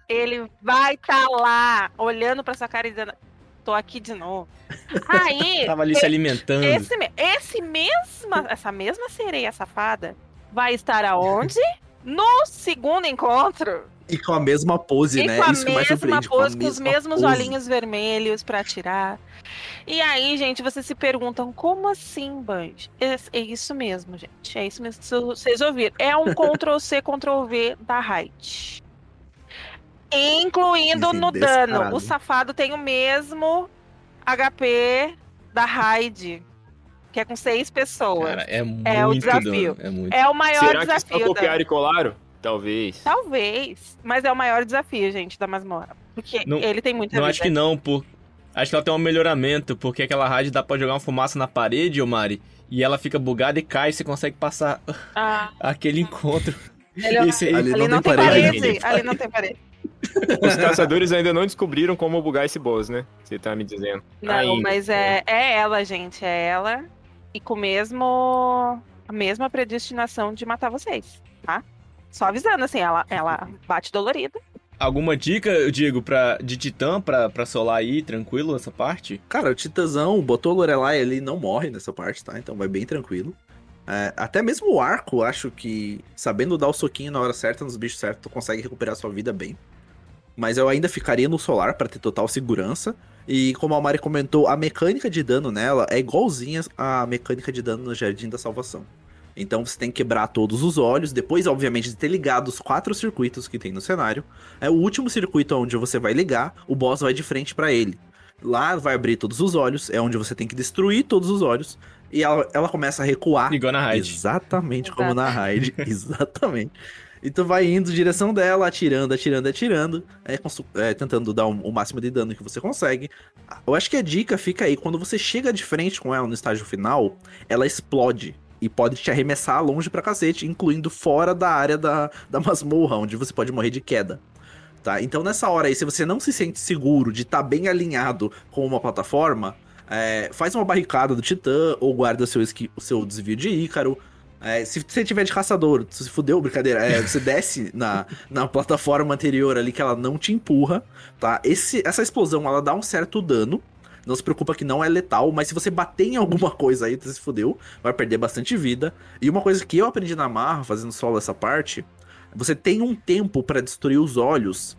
Ele vai estar lá, olhando pra sua cara e dizendo: tô aqui de novo. Aí. Tava ali se alimentando. Esse, esse mesma, essa mesma sereia safada vai estar aonde? No segundo encontro. E com a mesma pose, e né? com a Isso que mais mesma pose, a com os mesma mesmos pose. olhinhos vermelhos pra atirar. E aí, gente, vocês se perguntam, como assim, Band? É, é isso mesmo, gente. É isso mesmo que vocês ouviram. É um Ctrl-C, Ctrl-V da Raid. Incluindo no descarado. dano. O safado tem o mesmo HP da Raid. Que é com seis pessoas. Cara, é muito É o desafio. É muito. É o maior Será que só desafio. da- copiaram e colaram? Talvez. Talvez. Mas é o maior desafio, gente, da masmorra. Porque Não- ele tem muita Não, vida. acho que não, por... Acho que ela tem um melhoramento, porque aquela rádio dá pra jogar uma fumaça na parede, ô Mari, e ela fica bugada e cai, você consegue passar Ah, aquele encontro. Esse Ali ali não não tem tem parede. parede. Ali não tem parede. Os caçadores ainda não descobriram como bugar esse boss, né? Você tá me dizendo. Não, Ainda. mas é, é ela, gente. É ela. E com mesmo. A mesma predestinação de matar vocês, tá? Só avisando, assim, ela, ela bate dolorida. Alguma dica, eu digo, pra, de Titã pra, pra solar aí, tranquilo, essa parte? Cara, o Titãzão botou o Lorelai ali não morre nessa parte, tá? Então vai bem tranquilo. É, até mesmo o arco, acho que sabendo dar o soquinho na hora certa, nos bichos certos, tu consegue recuperar sua vida bem. Mas eu ainda ficaria no solar pra ter total segurança. E como a Mari comentou, a mecânica de dano nela é igualzinha à mecânica de dano no Jardim da Salvação. Então você tem que quebrar todos os olhos, depois, obviamente, de ter ligado os quatro circuitos que tem no cenário. É o último circuito onde você vai ligar, o boss vai de frente pra ele. Lá vai abrir todos os olhos, é onde você tem que destruir todos os olhos. E ela, ela começa a recuar. Igual na raid. Exatamente como na raid. Exatamente. E tu vai indo em direção dela, atirando, atirando, atirando, é, é, tentando dar o máximo de dano que você consegue. Eu acho que a dica fica aí, quando você chega de frente com ela no estágio final, ela explode. E pode te arremessar longe pra cacete, incluindo fora da área da, da masmorra, onde você pode morrer de queda. Tá? Então nessa hora aí, se você não se sente seguro de estar bem alinhado com uma plataforma, é, faz uma barricada do Titã, ou guarda seu, o seu desvio de Ícaro. É, se você tiver de caçador, se fudeu, brincadeira, é, você desce na, na plataforma anterior ali que ela não te empurra, tá? Esse, essa explosão, ela dá um certo dano, não se preocupa que não é letal, mas se você bater em alguma coisa aí, você se fudeu, vai perder bastante vida. E uma coisa que eu aprendi na marra, fazendo solo essa parte, você tem um tempo pra destruir os olhos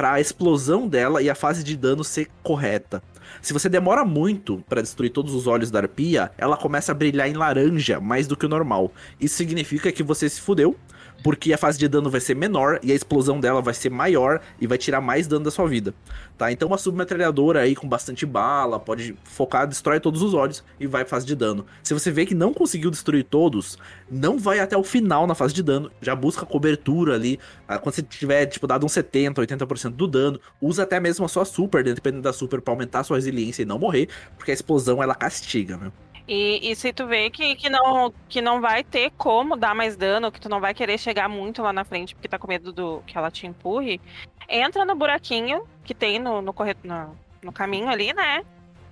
para a explosão dela e a fase de dano ser correta. Se você demora muito pra destruir todos os olhos da arpia, ela começa a brilhar em laranja mais do que o normal. Isso significa que você se fudeu, porque a fase de dano vai ser menor e a explosão dela vai ser maior e vai tirar mais dano da sua vida. Tá? Então uma submetralhadora aí com bastante bala, pode focar, destrói todos os olhos e vai fase de dano. Se você vê que não conseguiu destruir todos, não vai até o final na fase de dano, já busca cobertura ali. Ah, Quando você tiver, tipo, dado uns 70, 80% do dano, usa até mesmo a sua super, dependendo da super, pra aumentar a sua resiliência e não morrer, porque a explosão ela castiga, né? E, e se tu vê que, que, não, que não vai ter como dar mais dano, que tu não vai querer chegar muito lá na frente porque tá com medo do que ela te empurre, entra no buraquinho que tem no, no, no, no caminho ali, né?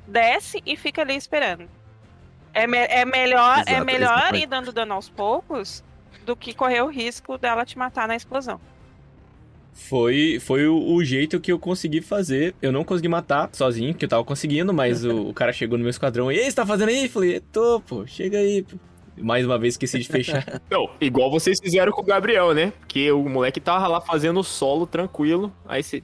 Desce e fica ali esperando. É, me- é melhor, Exato, é melhor ir dando dano aos poucos do que correr o risco dela te matar na explosão. Foi, foi o, o jeito que eu consegui fazer. Eu não consegui matar sozinho, que eu tava conseguindo, mas o, o cara chegou no meu esquadrão e, ei, você tá fazendo aí? Eu falei, tô, pô, chega aí. Pô. Mais uma vez esqueci de fechar. Não, igual vocês fizeram com o Gabriel, né? Porque o moleque tava lá fazendo solo tranquilo. Aí você.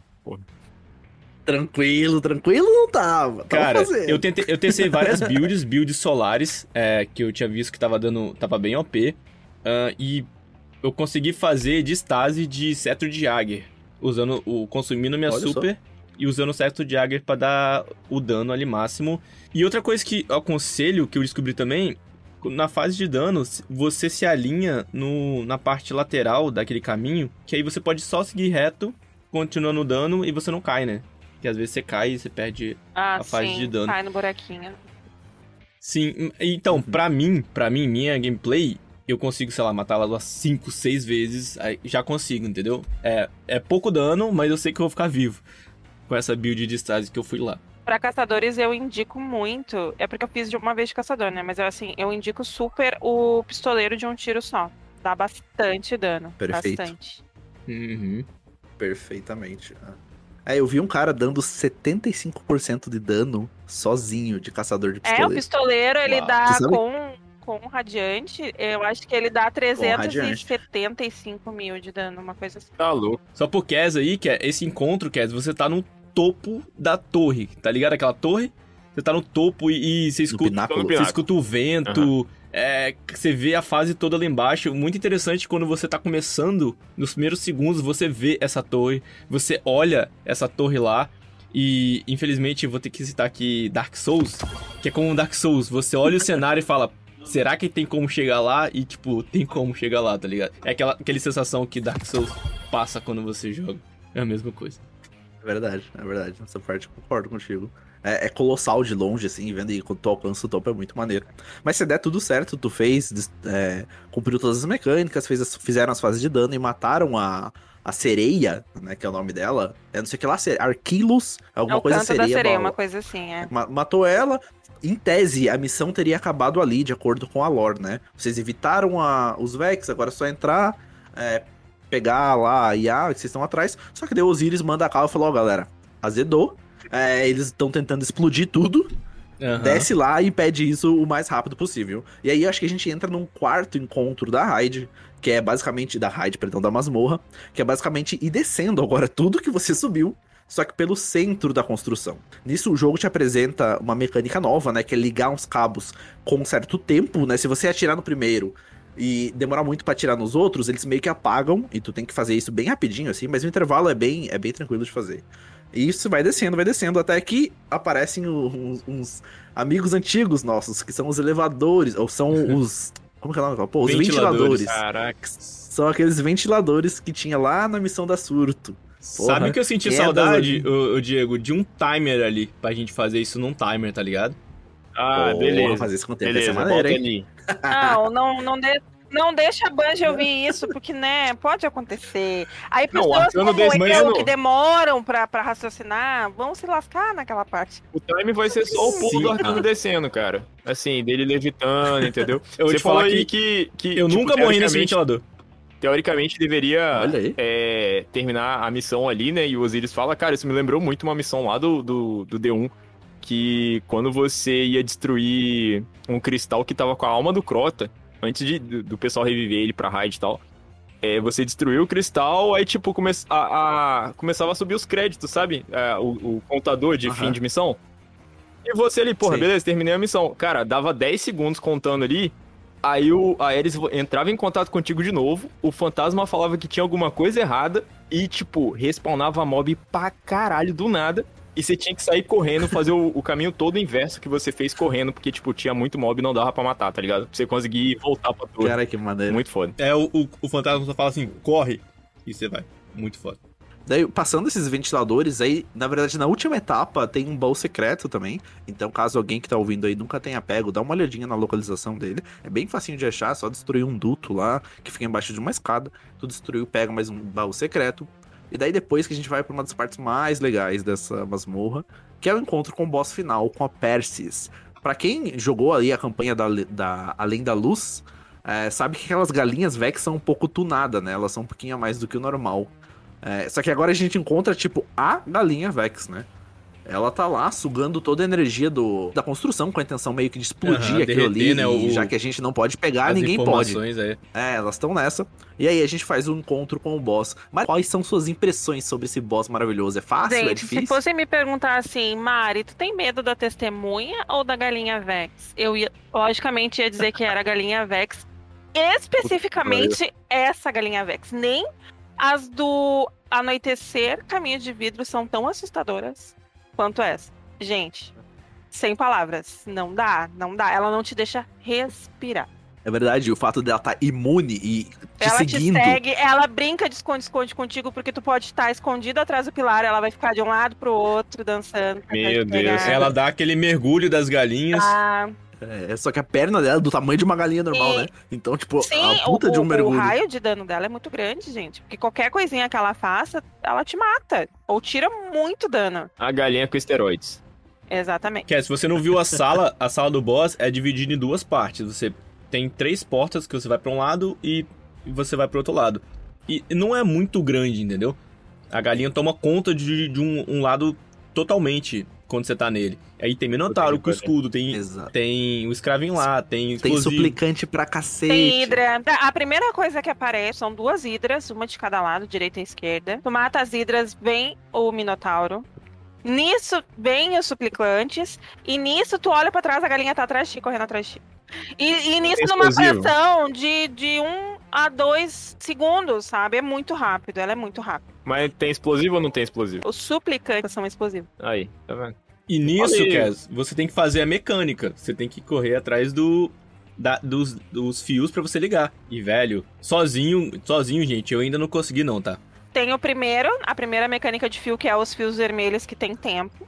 Tranquilo, tranquilo não tava. tava Cara, fazendo. eu tentei, eu testei várias builds, builds solares, é, que eu tinha visto que tava dando. tava bem OP. ah, e eu consegui fazer de estase de cetro de Jagger. Usando o. consumindo minha Olha só. super e usando o cetro de Jagger pra dar o dano ali máximo. E outra coisa que eu aconselho, que eu descobri também, na fase de dano, você se alinha no, na parte lateral daquele caminho, que aí você pode só seguir reto, continuando o dano, e você não cai, né? Que às vezes você cai e você perde Ah, A fase sim, de dano. cai no buraquinho. Sim, então, pra mim, pra mim, minha gameplay, eu consigo, sei lá, matar ela umas 5, 6 vezes, aí já consigo, entendeu? É, é pouco dano, mas eu sei que eu vou ficar vivo com essa build de estase que eu fui lá. Pra caçadores eu indico muito. É porque eu fiz de uma vez de caçador, né? Mas eu, assim, eu indico super o pistoleiro de um tiro só. Dá bastante dano. Perfeito. Bastante. Uhum. Perfeitamente. É, eu vi um cara dando 75% de dano sozinho de caçador de É, o pistoleiro. pistoleiro, ele Uau. dá sabe- com, com radiante, eu acho que ele dá radiante. 375 mil de dano, uma coisa assim. Tá louco. Só por Kes aí, que é esse encontro, Kes, você tá no topo da torre, tá ligado? Aquela torre? Você tá no topo e, e você escuta, você escuta o vento, é, você vê a fase toda lá embaixo. Muito interessante quando você tá começando, nos primeiros segundos, você vê essa torre, você olha essa torre lá. E infelizmente eu vou ter que citar aqui Dark Souls, que é como Dark Souls, você olha o cenário e fala, será que tem como chegar lá? E tipo, tem como chegar lá, tá ligado? É aquela, aquela sensação que Dark Souls passa quando você joga. É a mesma coisa. É verdade, é verdade. Nessa parte eu concordo contigo. É, é colossal de longe, assim, vendo e quando tu alcança o topo é muito maneiro. Mas se der tudo certo, tu fez, é, cumpriu todas as mecânicas, fez as- fizeram as fases de dano e mataram a, a sereia, né, que é o nome dela. É não sei o que lá, É alguma o coisa canto da sereia. sereia, uma coisa assim, é. Ma- matou ela. Em tese, a missão teria acabado ali, de acordo com a lore, né? Vocês evitaram a- os Vex, agora é só entrar, é, pegar lá a IA que vocês estão atrás. Só que daí o Osiris manda a cala e falou: Ó, galera, azedou. É, eles estão tentando explodir tudo. Aham. Desce lá e pede isso o mais rápido possível. E aí acho que a gente entra num quarto encontro da raid, que é basicamente da raid, perdão, da masmorra, que é basicamente ir descendo agora tudo que você subiu, só que pelo centro da construção. Nisso o jogo te apresenta uma mecânica nova, né, que é ligar uns cabos com um certo tempo, né? Se você atirar no primeiro e demorar muito pra atirar nos outros, eles meio que apagam e tu tem que fazer isso bem rapidinho assim, mas o intervalo é bem é bem tranquilo de fazer. E isso vai descendo, vai descendo, até que aparecem uns, uns amigos antigos nossos, que são os elevadores, ou são os. Como que é o nome? Pô, os Ventiladores. ventiladores. Caraca. São aqueles ventiladores que tinha lá na missão da Surto. Porra, Sabe que eu senti é saudade, ô, ô, Diego, de um timer ali, pra gente fazer isso num timer, tá ligado? Ah, Porra, beleza. fazer isso com o tempo Beleza, maneiro, volta hein? Não, não, não, de- não deixa a Bungie ouvir isso, porque, né, pode acontecer. Aí Não, pessoas Arcano como eu, que demoram pra, pra raciocinar, vão se lascar naquela parte. O time vai ser só o pulo Sim, do arcano descendo, cara. Assim, dele levitando, entendeu? Eu Você te falar aí que que, que eu tipo, nunca morri nesse ventilador. Teoricamente deveria é, terminar a missão ali, né? E o Osiris fala, cara, isso me lembrou muito uma missão lá do, do, do D1. Que quando você ia destruir um cristal que tava com a alma do Crota, antes de, do, do pessoal reviver ele pra raid e tal. é, você destruiu o cristal, aí, tipo, come a, a- começava a subir os créditos, sabe? É, o, o contador de Aham. fim de missão. E você ali, porra, Sim. beleza, terminei a missão. Cara, dava 10 segundos contando ali. Aí o, a Ares entrava em contato contigo de novo. O fantasma falava que tinha alguma coisa errada. E, tipo, respawnava mob pra caralho do nada. E você tinha que sair correndo, fazer o, o caminho todo inverso que você fez correndo. Porque, tipo, tinha muito mob e não dava pra matar, tá ligado? Pra você conseguir voltar pra torre. Cara, que maneiro. Muito foda. É, o, o, o fantasma só fala assim, corre, e você vai. Muito foda. Daí, passando esses ventiladores, aí, na verdade, na última etapa tem um baú secreto também. Então, caso alguém que tá ouvindo aí nunca tenha pego, dá uma olhadinha na localização dele. É bem facinho de achar, só destruir um duto lá, que fica embaixo de uma escada. Tu destruiu, pega mais um baú secreto. E daí depois que a gente vai pra uma das partes mais legais dessa masmorra, que é o encontro com o boss final, com a Persis. Pra quem jogou ali a campanha da, da Além da Luz, é, sabe que aquelas galinhas Vex são um pouco tunadas, né? Elas são um pouquinho a mais do que o normal. É, só que agora a gente encontra, tipo, a galinha Vex, né? Ela tá lá sugando toda a energia do, da construção com a intenção meio que de explodir Aham, aquilo derreter, ali. né, o- já que a gente não pode pegar, As ninguém pode. informações, é. É, elas estão nessa. E aí a gente faz um encontro com o boss. Mas quais são suas impressões sobre esse boss maravilhoso? É fácil? é Gente, difícil? se fosse me perguntar assim, Mari, tu tem medo da testemunha ou da galinha Vex? Eu ia, logicamente, ia dizer que era a galinha Vex. Especificamente essa galinha Vex. Nem as do Anoitecer Caminho de Vidro são tão assustadoras quanto essa. Gente, sem palavras. Não dá, não dá. Ela não te deixa respirar. É verdade, o fato dela estar imune e te ela seguindo. te segue, ela brinca de esconde-esconde contigo, porque tu pode estar escondido atrás do pilar, ela vai ficar de um lado pro outro, dançando. Meu Deus. pegar. Ela dá aquele mergulho das galinhas. Ah, É, só que a perna dela é do tamanho de uma galinha normal, Sim. né? Então, tipo, sim, a puta o, de um mergulho. o raio de dano dela é muito grande, gente. Porque qualquer coisinha que ela faça, ela te mata. Ou tira muito dano. A galinha com esteroides. Exatamente. Que é, se você não viu a sala, a sala do boss é dividida em duas partes. Você tem três portas que você vai pra um lado e você vai pro outro lado. E não é muito grande, entendeu? A galinha toma conta de, de um, um lado totalmente quando você tá nele. Aí tem Minotauro com escudo, tem, Exato. tem o escravinho lá, tem Tem explosivo. suplicante pra cacete. Tem hidra. A primeira coisa que aparece são duas hidras, uma de cada lado, direita e esquerda. Tu mata as hidras, vem o Minotauro. Nisso vem os suplicantes. E nisso tu olha pra trás, a galinha tá atrás de ti, correndo atrás de ti. E, e nisso Tem numa fração de, de um a dois segundos, sabe? É muito rápido, ela é muito rápida. Mas tem explosivo ou não tem explosivo? Os suplicantes são explosivos. Aí, tá vendo? E nisso. Kes, você tem que fazer a mecânica. Você tem que correr atrás do, da- dos, dos fios pra você ligar. E, velho, sozinho, sozinho, gente, eu ainda não consegui não, tá? Tem o primeiro, a primeira mecânica de fio, que é os fios vermelhos que tem tempo.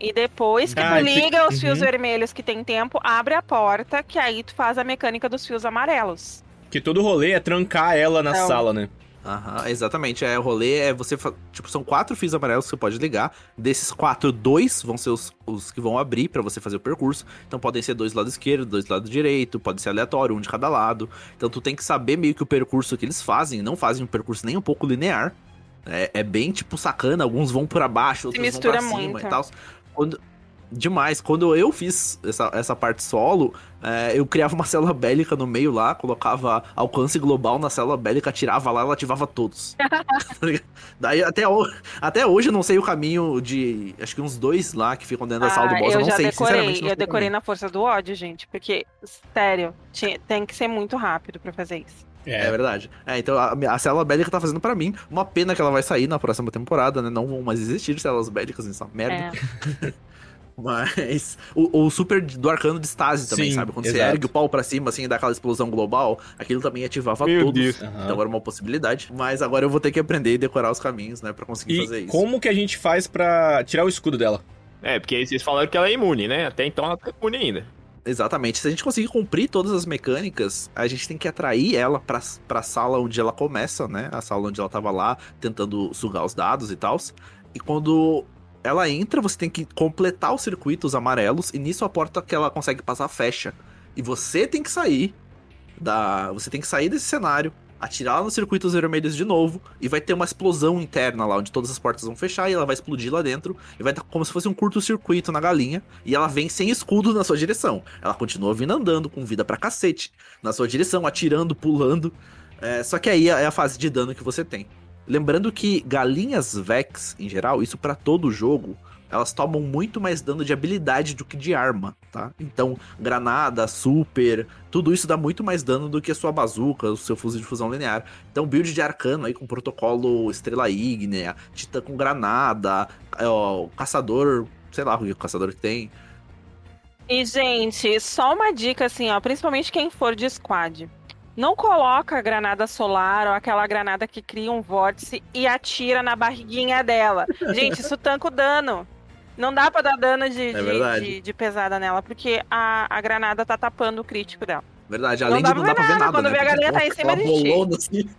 E depois que Ah, tu tem- liga os fios Uhum. vermelhos que tem tempo, abre a porta, que aí tu faz a mecânica dos fios amarelos. Porque todo rolê é trancar ela na Não. sala, né? Aham, exatamente. É, o rolê é você. fa- Tipo, são quatro fios amarelos que você pode ligar. Desses quatro, dois vão ser os, os que vão abrir pra você fazer o percurso. Então podem ser dois do lado esquerdo, dois do lado direito, pode ser aleatório, um de cada lado. Então tu tem que saber meio que o percurso que eles fazem. Não fazem um percurso nem um pouco linear. É, é bem, tipo, sacana. Alguns vão pra baixo, outros vão pra cima muito. e tal. Quando... Demais. Quando eu fiz essa, essa parte solo, é, eu criava uma célula bélica no meio lá, colocava alcance global na célula bélica, atirava lá, ela ativava todos. Tá? Daí até, ho- até hoje eu não sei o caminho de. Acho que uns dois lá que ficam dentro da sala do Ah, boss. Eu, eu não sei, decorei, sinceramente. não eu o decorei caminho. na força do ódio, gente, porque, sério, tinha- tem que ser muito rápido pra fazer isso. É verdade. É, então a, a célula bélica tá fazendo pra mim. Uma pena que ela vai sair na próxima temporada, né? Não vão mais existir células bélicas nessa merda. É. Mas o, o super do arcano de estase também, Sim, sabe? Quando você exato. ergue o pau pra cima, assim, e dá aquela explosão global, aquilo também ativava Meu todos. Deus. Aham. Então era uma possibilidade. Mas agora eu vou ter que aprender e decorar os caminhos, né? Pra conseguir fazer E isso. como que a gente faz pra tirar o escudo dela? É, porque aí vocês falaram que ela é imune, né? Até então ela tá imune ainda. Exatamente. Se a gente conseguir cumprir todas as mecânicas, a gente tem que atrair ela pra, pra sala onde ela começa, né? A sala onde ela tava lá, tentando sugar os dados e tal. E quando ela entra, você tem que completar os circuitos amarelos, e nisso a porta que ela consegue passar fecha. E você tem que sair da. Você tem que sair desse cenário, atirar nos circuitos vermelhos de novo, e vai ter uma explosão interna lá, onde todas as portas vão fechar, e ela vai explodir lá dentro, e vai dar como se fosse um curto-circuito na galinha, e ela vem sem escudo na sua direção. Ela continua vindo andando, com vida pra cacete, na sua direção, atirando, pulando. É, só que aí é a fase de dano que você tem. Lembrando que galinhas Vex, em geral, isso pra todo jogo, elas tomam muito mais dano de habilidade do que de arma, tá? Então, granada, super, tudo isso dá muito mais dano do que a sua bazuca, o seu fuzil de fusão linear. Então, build de arcano aí com protocolo Estrela Ígnea, Titã com granada, é, ó, caçador, sei lá o que o caçador tem. E, gente, só uma dica assim, ó, principalmente quem for de squad. Não coloca a granada solar ou aquela granada que cria um vórtice e atira na barriguinha dela. Gente, isso tanca o dano. Não dá pra dar dano de, de, verdade. de- de pesada nela, porque a, a granada tá tapando o crítico dela. Verdade, Não além dá de não dá pra ver nada, nada, quando né? vê a galinha tá em cima de ti. assim.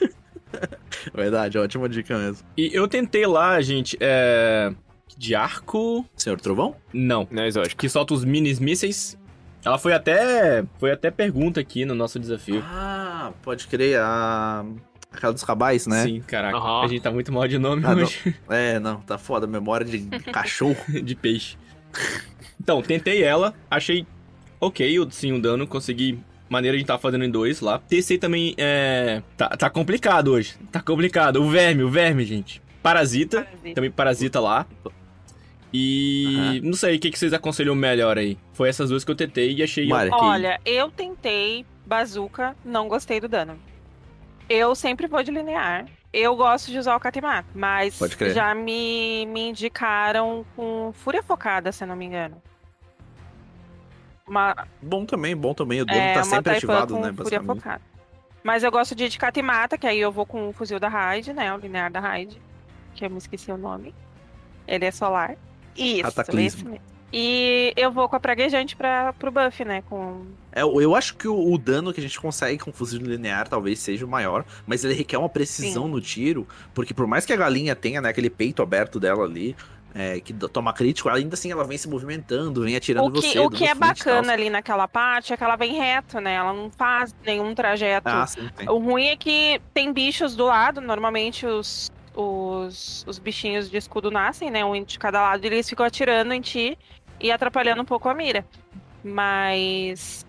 Verdade, ótima dica mesmo. E eu tentei lá, gente, é... de arco. Senhor Trovão? Não. Não é exótico. Que solta os minis mísseis. Ela foi até. Foi até pergunta aqui no nosso desafio. Ah, pode crer. A. Aquela dos cabais, né? Sim, caraca. Aham. A gente tá muito mal de nome Ah, não. hoje. É, não, tá foda. Memória de cachorro. de peixe. Então, tentei ela, achei ok, sim, o dano, consegui. Maneira de estar fazendo em dois lá. TC também é. Tá, tá complicado hoje. Tá complicado. O verme, o verme, gente. Parasita. Parasita. Também parasita lá. E. Não sei, o que, que vocês aconselham melhor aí? Foi essas duas que eu tentei e achei Mari. ok. Olha, eu tentei bazuca, não gostei do dano. Eu sempre vou de linear. Eu gosto de usar o Katimata, mas já me, me indicaram com Fúria Focada, se eu não me engano. Uma, Bom também, bom também. O dano é, tá sempre ativado, né? Fúria. Focada. Mas eu gosto de ir de Katimata, que aí eu vou com o fuzil da Raid, né? O linear da Raid. Que eu me esqueci o nome. Ele é solar. Isso, Cataclismo. esse mesmo. E eu vou com a praguejante pra, pro buff, né? Com É, eu acho que o, o dano que a gente consegue com fuzil linear talvez seja o maior, mas ele requer uma precisão Sim. no tiro, porque por mais que a galinha tenha, né, aquele peito aberto dela ali, é, que toma crítico, ainda assim ela vem se movimentando, vem atirando O que, você. o que é bacana ali naquela parte é que ela vem reto, né? Ela não faz nenhum trajeto. Ah, sim. O ruim é que tem bichos do lado, normalmente os, os, os bichinhos de escudo nascem, né? Um de cada lado, e eles ficam atirando em ti e atrapalhando um pouco a mira. Mas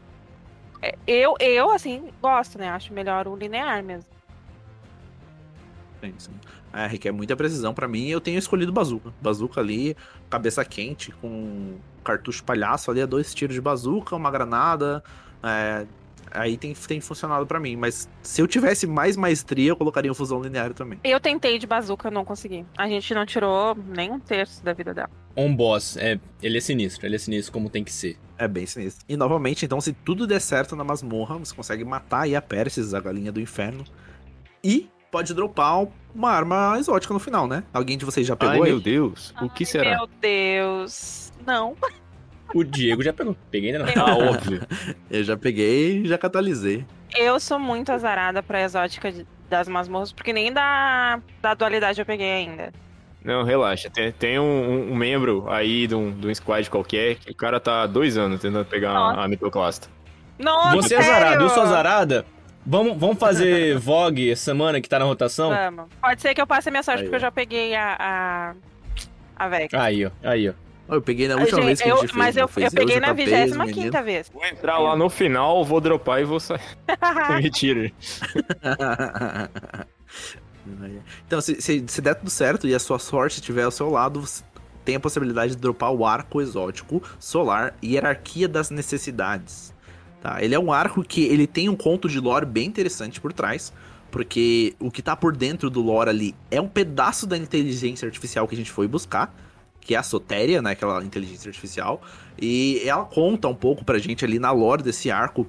é, eu, eu assim, gosto, né? Acho melhor o linear mesmo. Sim, sim. É, requer muita precisão pra mim. Eu tenho escolhido bazuca. Bazuca ali, cabeça quente, com cartucho palhaço ali, é dois tiros de bazuca, uma granada. é, aí tem, tem funcionado pra mim. Mas se eu tivesse mais maestria, eu colocaria um fusão linear também. Eu tentei de bazuca, não consegui. A gente não tirou nem um terço da vida dela. On boss, é, ele é sinistro, ele é sinistro como tem que ser. É bem sinistro. E novamente, então, se tudo der certo na masmorra, você consegue matar aí a Persis, a galinha do inferno. E pode dropar uma arma exótica no final, né? Alguém de vocês já Ai, pegou aí? meu Deus. O que será? Meu Deus. Não. O Diego já pegou. Peguei ainda não. Ah, óbvio. Eu já peguei e já catalisei. Eu sou muito azarada pra exótica das masmorras, porque nem da, da dualidade eu peguei ainda. Não, relaxa. Tem, tem um, um- membro aí de um, de um squad qualquer que o cara tá há dois anos tentando pegar Nossa. a, a mitoclasta. Nossa, Você é sério? azarado, eu sou azarada. Vamos, vamos fazer Vogue essa semana que tá na rotação? Vamos. Pode ser que eu passe a minha sorte, Aí, porque eu já peguei a. a, a Vec. Aí, ó. Aí, ó. Eu peguei na última gente, vez que a eu- gente fez. mas eu, Fez eu peguei na JP, os 25 meninos. vez. Vou entrar lá no final, vou dropar e vou sair. Mentira. então, se, se, se der tudo certo e a sua sorte estiver ao seu lado, você tem a possibilidade de dropar o arco exótico solar Hierarquia das Necessidades. Tá? Ele é um arco que ele tem um conto de lore bem interessante por trás, porque o que tá por dentro do lore ali é um pedaço da inteligência artificial que a gente foi buscar, que é a Sotéria, né, aquela inteligência artificial, e ela conta um pouco pra gente ali na lore desse arco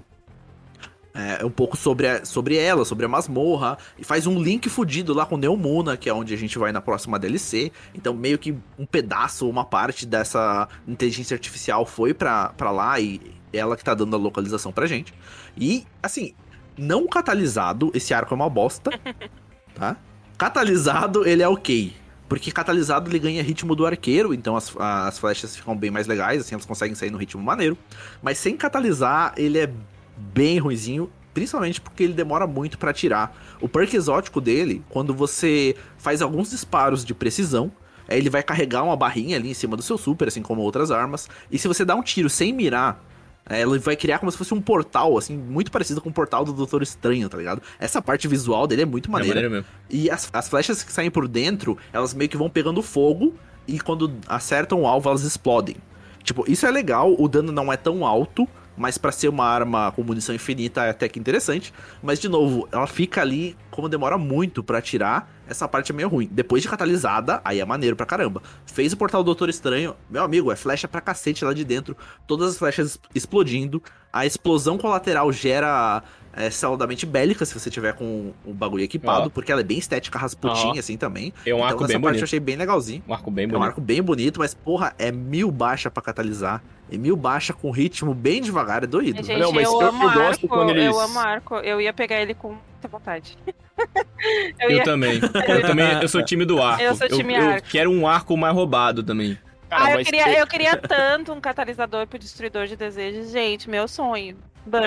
é, um pouco sobre, a- sobre ela, sobre a masmorra, e faz um link fudido lá com Neomuna, que é onde a gente vai na próxima DLC. Então, meio que um pedaço, uma parte dessa inteligência artificial foi pra, pra lá e ela que tá dando a localização pra gente. E, assim, não catalisado, esse arco é uma bosta, tá? Catalisado, ele é ok. Porque catalisado ele ganha ritmo do arqueiro, então as, as flechas ficam bem mais legais, assim, elas conseguem sair no ritmo maneiro. Mas sem catalisar, ele é bem ruizinho, principalmente porque ele demora muito pra atirar. O perk exótico dele, quando você faz alguns disparos de precisão, aí ele vai carregar uma barrinha ali em cima do seu super, assim como outras armas. E se você dá um tiro sem mirar, é, ela vai criar como se fosse um portal, assim, muito parecido com o portal do Doutor Estranho, tá ligado? Essa parte visual dele é muito É maneira. maneiro mesmo. E as, as flechas que saem por dentro, elas meio que vão pegando fogo e quando acertam o alvo, elas explodem. Tipo, isso é legal, o dano não é tão alto, mas pra ser uma arma com munição infinita é até que interessante. Mas, de novo, ela fica ali, como demora muito pra atirar, essa parte é meio ruim. Depois de catalisada, aí é maneiro pra caramba. Fez o portal do Doutor Estranho, meu amigo, é flecha pra cacete lá de dentro, todas as flechas explodindo. A explosão colateral gera é, saudamente bélica se você tiver com o bagulho equipado, Ó. porque ela é bem estética, rasputinha, assim, também. É um então, arco nessa bem parte eu bonito. achei bem legalzinho. Um arco bem É um bonito. arco bem bonito, mas, porra, é mil baixa pra catalisar. E mil baixa com ritmo bem devagar, é doído. Gente, Não, mas eu, eu- amo eu gosto arco, quando eles- eu amo arco. Eu ia pegar ele com muita vontade. eu Eu ia... também. Eu também, eu sou time do arco. Eu sou time eu, arco. quero um arco mais roubado também. Cara, ah, eu queria, que- eu queria tanto um catalisador pro destruidor de desejos. Gente, meu sonho.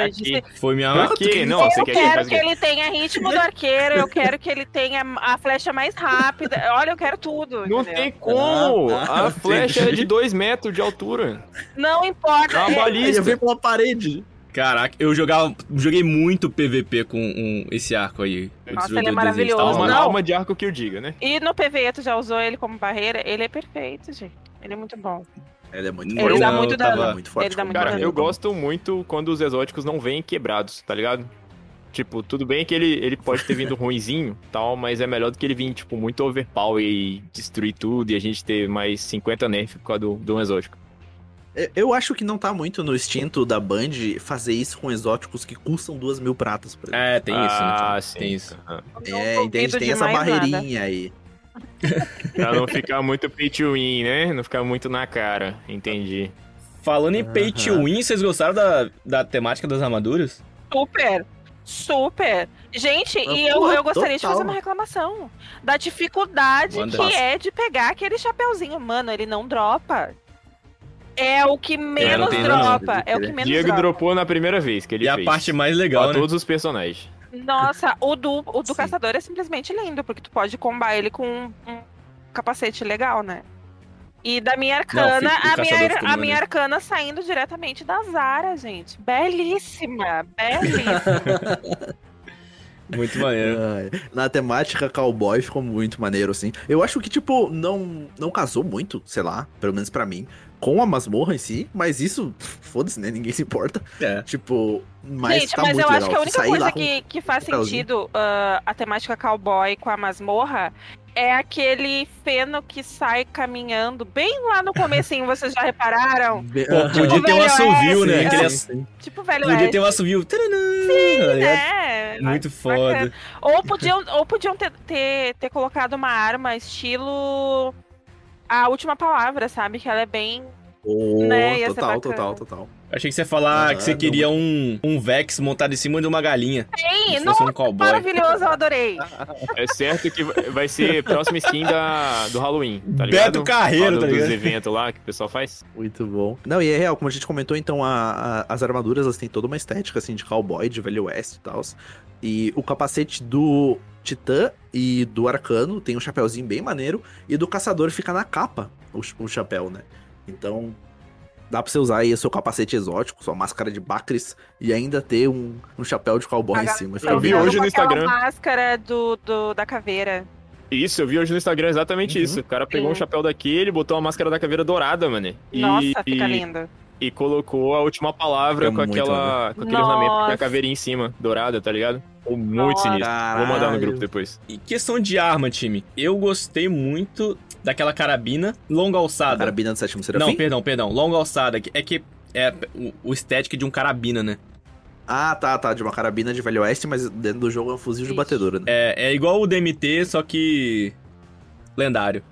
Aqui. Foi minha... Quê? quer- Não, você eu quer que quero que ele tenha ritmo do arqueiro, eu quero que ele tenha a flecha mais rápida. Olha, eu quero tudo. Não entendeu? tem como! Ah, A flecha é de 2 metros de altura. Não importa. É uma é- eu vi pela parede. Caraca, eu jogava, joguei muito PVP com um- esse arco aí. Nossa, ele é maravilhoso. Tava Alma, Não. alma de arco que eu diga, né? E no PVE tu já usou ele como barreira? Ele é perfeito, gente. Ele é muito bom. Ele é muito Ele forte. dá não, muito tava- dano. Ele é muito forte. Ele dá muito Cara, dano. eu gosto muito quando os exóticos não vêm quebrados, tá ligado? Tipo, tudo bem que ele, ele pode ter vindo ruinzinho tal, mas é melhor do que ele vir, tipo, muito overpower e destruir tudo e a gente ter mais 50 nerf por causa do, do exótico. Eu- Eu acho que não tá muito no instinto da Band fazer isso com exóticos que custam duas mil pratas. Por exemplo. É, tem isso, né? Ah, Tem sim. isso. Aham. Não É, entende? Tem essa mais nada. barreirinha aí. Pra não ficar muito pay to win, né? Não ficar muito na cara. Entendi. Falando em pay to win, vocês gostaram da, da temática das armaduras? Super! Super! Gente, Ah, e eu, porra, eu gostaria de total. fazer uma reclamação da dificuldade que é de pegar aquele chapeuzinho. Mano, ele não dropa. É o que menos tem não, dropa. É o que menos Diego dropa. dropou na primeira vez que ele e a fez. parte mais Pra legal, né? todos os personagens. Nossa, o do, o do Sim. caçador é simplesmente lindo, porque tu pode combar ele com um, um capacete legal, né? E da minha arcana, fica- o a, minha, a minha arcana saindo diretamente da Zara, gente. Belíssima, belíssima. Muito maneiro. Ai, Na temática cowboy ficou muito maneiro, assim. Eu acho que, tipo, não, não casou muito, sei lá, pelo menos pra mim, com a masmorra em si, mas isso, foda-se, né? Ninguém se importa. É. Tipo, mas Gente, tá mas muito eu legal. acho que a única Sair coisa que, que faz sentido ah, a temática cowboy com a masmorra é aquele feno que sai caminhando bem lá no comecinho, vocês já repararam? Pô, Aham. podia ter um Velho assovio, Oeste, né? Aquele Sim, ass- sim. Tipo velho Podia oeste. ter um assovio. Ligado? É, Muito bacana. foda. Ou podiam, ou podiam ter, ter, ter colocado uma arma estilo a última palavra, sabe? Que ela é bem. Oh, Né, ia total, total, total. Achei que você ia falar Ah, que você não. queria um, um Vex montado em cima de uma galinha. Sim, fosse um cowboy. maravilhoso, eu adorei. É certo que vai ser próxima skin da, do Halloween, tá ligado? Beto Carreiro, tá ligado? Dos eventos lá que o pessoal faz. Muito bom. Não, e é real, como a gente comentou, então, a- a- as armaduras, elas têm toda uma estética, assim, de cowboy, de velho oeste e tal. E o capacete do Titã e do Arcano tem um chapéuzinho bem maneiro, e do Caçador fica na capa, o, o chapéu, né? Então, dá pra você usar aí o seu capacete exótico, sua máscara de Bacris, e ainda ter um, um chapéu de cowboy em Aga- cima. Eu vi hoje no com Instagram. máscara do, do, da caveira. Isso, eu vi hoje no Instagram exatamente Uhum. isso. O cara pegou Sim. um chapéu daquele, botou a máscara da caveira dourada, mano. E, Nossa, fica e, lindo. e colocou a última palavra com, aquela, com aquele Nossa. ornamento da caveirinha em cima, dourada, tá ligado? Ficou muito Nossa. sinistro. Vou mandar no Caralho. grupo depois. E questão de arma, time. Eu gostei muito daquela carabina longa alçada. Carabina do sétimo serafim? Não, perdão, perdão. Longa alçada. É que é o, o estético de um carabina, né? Ah, tá, tá, de uma carabina de velho oeste, mas dentro do jogo é um fuzil de batedora, né? É, é igual o DMT, só que. lendário.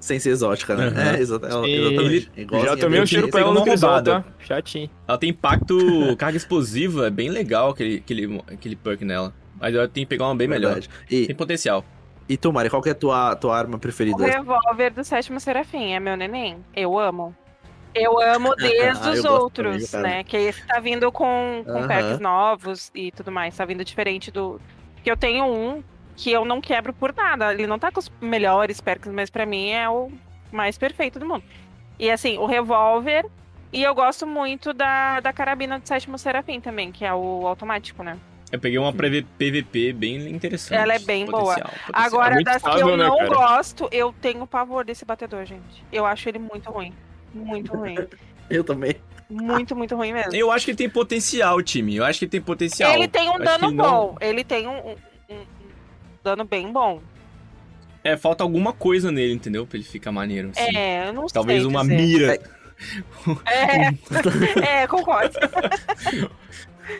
Sem ser exótica, né? Uhum. É, exata- Sim. exatamente. Igualzinho Já tomei a um cheiro DMT. pra ela no crisol, tá? Chatinho. Ela tem impacto, carga explosiva, é bem legal aquele, aquele, aquele perk nela. Mas ela tem que pegar uma bem melhor. Verdade. E, Tem potencial. E tu, Mari, qual que é a tua, tua arma O preferida? revólver do sétimo serafim é meu neném. Eu amo. Eu amo desde Ah, eu os outros, também, né? Que esse tá vindo com, com packs novos e tudo mais. Tá vindo diferente do. Que eu tenho um que eu não quebro por nada. Ele não tá com os melhores perks, mas pra mim é o mais perfeito do mundo. E assim, o revólver. E eu gosto muito da, da carabina do sétimo serafim também, que é o automático, né? Eu peguei uma PV PVP bem interessante. Ela é bem boa. Potencial. Agora, É das que estável, eu né, não cara? gosto, eu tenho pavor desse batedor, gente. Eu acho ele muito ruim. Muito ruim. Eu também. Muito, muito ruim mesmo. Eu acho que ele tem potencial, time. Eu acho que ele tem potencial. Ele tem um Acho dano que ele não- bom. Ele tem um, um- um dano bem bom. É, falta alguma coisa nele, entendeu? Pra ele ficar maneiro. assim. É, eu não Talvez sei uma dizer. mira. É, é concordo.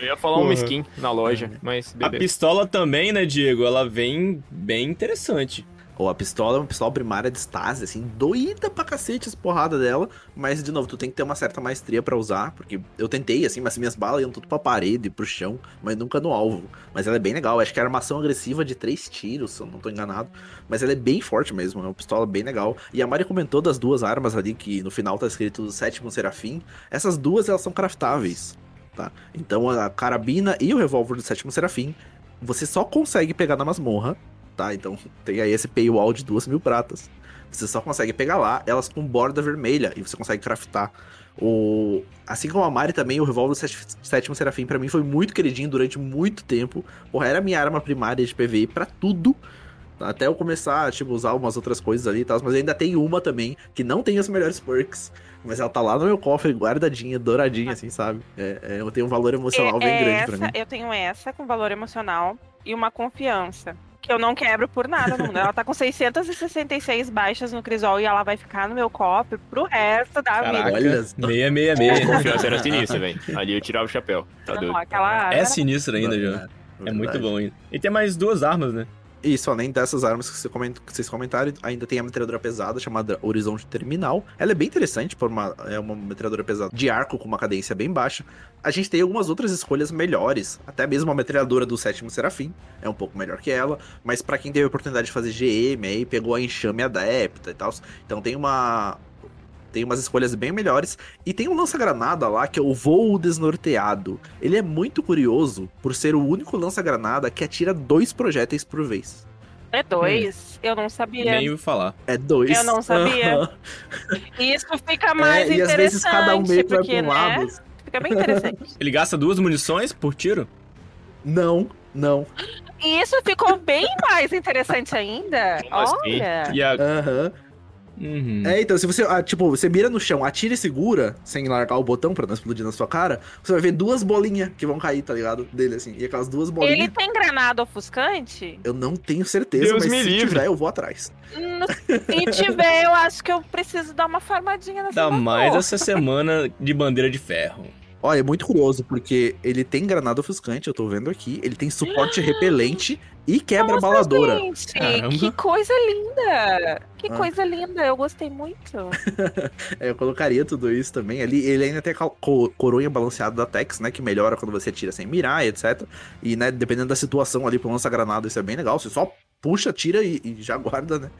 Eu ia falar Porra. uma skin na loja, mas A beleza. pistola também, né, Diego? Ela vem bem interessante. Ou a pistola é uma pistola primária de stase, assim, doída pra cacete as porradas dela. Mas, de novo, tu tem que ter uma certa maestria pra usar. Porque eu tentei, assim, mas minhas balas iam tudo pra parede, pro chão, mas nunca no alvo. Mas ela é bem legal. Acho que é armação agressiva de três tiros, se eu não tô enganado. Mas ela é bem forte mesmo, é uma pistola bem legal. E a Mari comentou das duas armas ali, que no final tá escrito sétimo serafim. Essas duas, elas são craftáveis, tá? Então a carabina e o revólver do sétimo serafim, você só consegue pegar na masmorra, tá? Então tem aí esse paywall de duas mil pratas. Você só consegue pegar lá, elas com borda vermelha, e você consegue craftar. O... Assim como a Mari também, o revólver do sétimo serafim pra mim foi muito queridinho durante muito tempo. Porra, era minha arma primária de PVE pra tudo. Até eu começar, tipo, usar umas outras coisas ali e tal. Mas ainda tem uma também, que não tem as melhores perks. Mas ela tá lá no meu cofre, guardadinha, douradinha, assim, sabe? É, é, eu tenho um valor emocional bem É grande essa, pra mim. Eu tenho essa com valor emocional e uma confiança. Que eu não quebro por nada no mundo. Ela tá com 666 baixas no Crisol e ela vai ficar no meu cofre pro resto da Caraca, vida. Olha só. 666. Confiança era sinistra, velho. Ali eu tirava o chapéu. Tá Não, doido. aquela É sinistro ainda, já. É muito Verdade. bom ainda. E tem mais duas armas, né? Isso, além dessas armas que, vocês comentaram, ainda tem a metralhadora pesada chamada Horizonte Terminal. Ela é bem interessante, por uma, é uma metralhadora pesada de arco com uma cadência bem baixa. A gente tem algumas outras escolhas melhores, até mesmo a metralhadora do sétimo Serafim é um pouco melhor que ela, mas pra quem teve a oportunidade de fazer GM aí, pegou a enxame adepta e tal, então tem uma tem umas escolhas bem melhores. E tem um lança-granada lá que é o Voo Desnorteado. Ele é muito curioso por ser o único lança-granada que atira dois projéteis por vez. É dois? Eu não sabia. Nem ouvi falar. É dois. Eu não sabia. Isso fica mais É, e às vezes cada um meio que vai porque, pra um né? lado. Fica bem interessante. Ele gasta duas munições por tiro? Não, não. E isso ficou bem mais interessante ainda. Olha. E a... Aham. Uhum. É, então, se você, ah, tipo, você mira no chão, atira e segura, sem largar o botão pra não explodir na sua cara, você vai ver duas bolinhas que vão cair, tá ligado? Dele, assim. E aquelas duas bolinhas, Ele tem granada ofuscante? eu não tenho certeza, Deus mas me se livre. tiver, eu vou atrás. Hum, Se tiver, eu acho que eu preciso dar uma farmadinha nessa Ainda mais essa semana de bandeira de ferro. Olha, é muito curioso, porque ele tem granada ofuscante, eu tô vendo aqui, ele tem suporte repelente e quebra Nossa, baladora. Gente, Caramba. que coisa linda! Que Ah. coisa linda, eu gostei muito. É, eu colocaria tudo isso também ali. Ele ainda tem a cal- co- coroinha balanceada da Tex, né? Que melhora quando você tira sem mirar, e etc. E, né, dependendo da situação ali pro lança-granada, isso é bem legal. Você só puxa, tira e, e já guarda, né?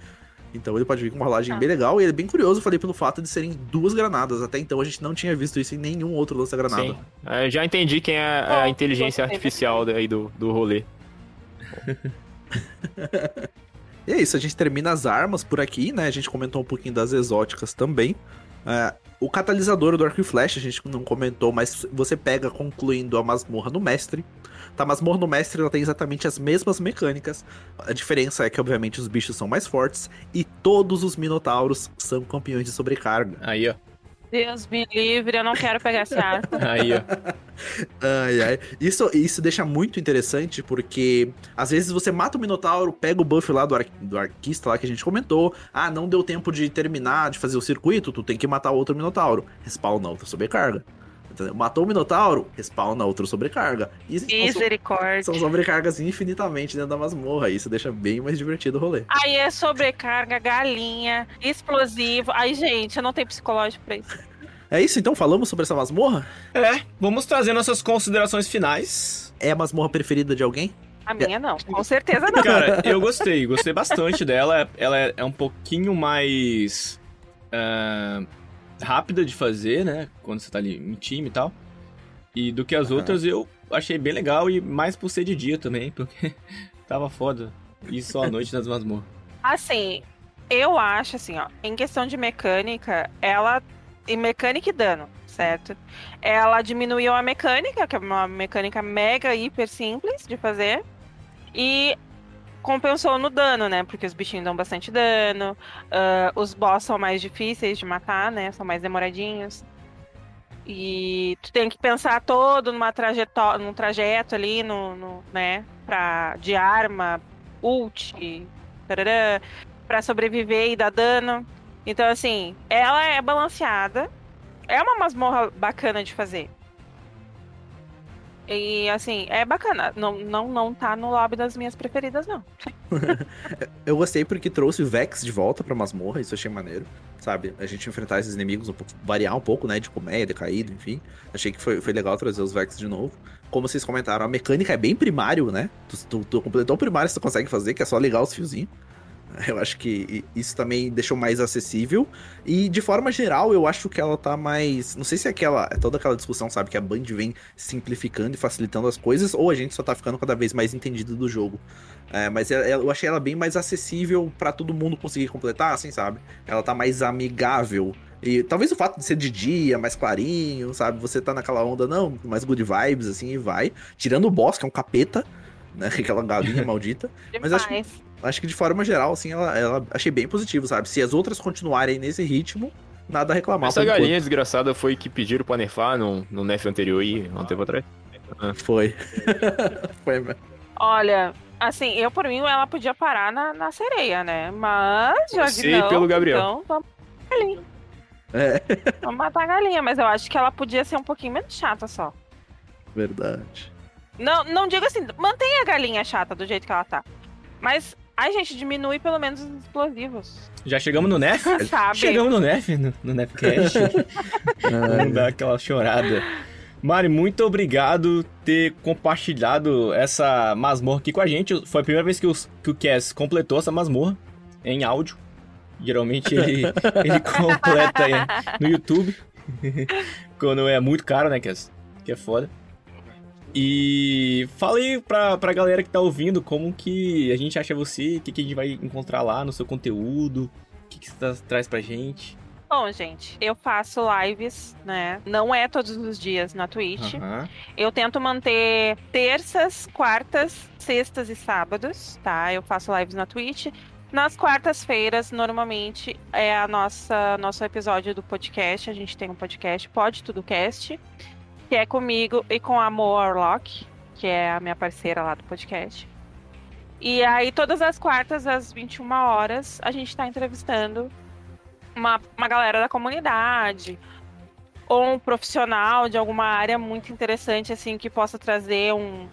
Então ele pode vir com uma rolagem Ah. bem legal. E ele é bem curioso, falei, pelo fato de serem duas granadas. Até então a gente não tinha visto isso em nenhum outro lança-granada. Sim. É, já entendi quem é a inteligência artificial aí do, do rolê. E é isso, a gente termina as armas por aqui, né? A gente comentou um pouquinho das exóticas também. É, o catalisador do arco e flecha a gente não comentou, mas você pega concluindo a masmorra no mestre. Tá, masmorra no mestre ela tem exatamente as mesmas mecânicas. A diferença é que, obviamente, os bichos são mais fortes e todos os minotauros são campeões de sobrecarga. Aí, ó. Deus me livre, eu não quero pegar esse arco. Aí, ó. Ai, ai. Isso, isso deixa muito interessante, porque às vezes você mata o Minotauro, pega o buff lá do, ar, do arquista lá que a gente comentou. Ah, não deu tempo de terminar, de fazer o circuito, tu tem que matar outro Minotauro. Respawna outra sobrecarga. Entendeu? Matou o Minotauro, respawna outro sobrecarga. E Misericórdia. são sobrecargas infinitamente dentro da masmorra. Isso deixa bem mais divertido o rolê. Aí é sobrecarga, galinha, explosivo. Ai, gente, eu não tenho psicológico pra isso. É isso, então? Falamos sobre essa masmorra? É, vamos trazer nossas considerações finais. É a masmorra preferida de rápida A minha não, com certeza não. Cara, eu gostei, gostei bastante dela. Ela é, é um pouquinho mais ah, rápida de fazer, né? Quando você tá ali em time e tal. E do que as Aham. outras eu achei bem legal e mais por ser de dia também, porque tava foda. E só à noite nas masmorras. Assim, eu acho assim, ó, em questão de mecânica, ela. Em mecânica e dano, certo? Ela diminuiu a mecânica, que é uma mecânica mega hiper simples de fazer. E compensou no dano, né? Porque os bichinhos dão bastante dano. ah, os boss são mais difíceis de matar, né? São mais demoradinhos. E tu tem que pensar todo numa trajetória, num trajeto ali, no, no, né? Pra, de arma, ult, tarará, pra sobreviver e dar dano. Então, assim, ela é balanceada. É uma masmorra bacana de fazer. E assim, é bacana. Não, não, não tá no lobby das minhas preferidas, não. Eu gostei porque trouxe o Vex de volta pra masmorra, isso achei maneiro, sabe? A gente enfrentar esses inimigos, um pouco, variar um pouco, né? De colmeia, decaído, enfim. Achei que foi, foi legal trazer os Vex de novo. Como vocês comentaram, a mecânica é bem primário, né? Tu, tu, tu completou o primário que tu consegue fazer, que é só ligar os fiozinhos. Eu acho que isso também deixou mais acessível. E de forma geral, eu acho que ela tá mais. Não sei se é aquela. É toda aquela discussão, sabe? Que a Band vem simplificando e facilitando as coisas, ou a gente só tá ficando cada vez mais entendido do jogo. É, mas eu achei ela bem mais acessível para todo mundo conseguir completar, assim, sabe? Ela tá mais amigável. E talvez o fato de ser de dia, mais clarinho, sabe? Você tá naquela onda, não, mais good vibes, assim, e vai. Tirando o boss, que é um capeta, né? Aquela galinha maldita. Mas acho que acho que de forma geral, assim, ela, ela achei bem positivo, sabe? Se as outras continuarem nesse ritmo, nada a reclamar. Essa galinha enquanto. desgraçada foi que pediram pra nerfar no, no nerf anterior aí, há um tempo atrás. Ah. Foi. foi mesmo. Olha, assim, eu por mim ela podia parar na, na sereia, né? Mas já que não, pelo Gabriel. então vamos matar a galinha. É. Vamos matar a galinha, mas eu acho que ela podia ser um pouquinho menos chata só. Verdade. Não, não digo assim, mantenha a galinha chata do jeito que ela tá. Mas Ai, gente, diminui pelo menos os explosivos. Já chegamos no Nef? Sabe? Chegamos no Nef, no, no Nefcast. Vamos dar aquela chorada. Mari, muito obrigado ter compartilhado essa masmorra aqui com a gente. Foi a primeira vez que, os, que o Cass completou essa masmorra em áudio. Geralmente ele, ele completa no YouTube. Quando é muito caro, né, Cass? Que é foda. E fala aí pra, pra galera que tá ouvindo como que a gente acha você, o que, que a gente vai encontrar lá no seu conteúdo, o que, que você tá, traz pra gente. Bom, gente, eu faço lives, né? Não é todos os dias na Twitch. Uhum. Eu tento manter terças, quartas, sextas e sábados, tá? Eu faço lives na Twitch. Nas quartas-feiras, normalmente, é a nossa nosso episódio do podcast. A gente tem um podcast, Pode Tudo Cast que é comigo e com a Mo Orlock, que é a minha parceira lá do podcast. E aí, todas as quartas, às 21 horas, a gente está entrevistando uma, uma galera da comunidade ou um profissional de alguma área muito interessante, assim, que possa trazer um,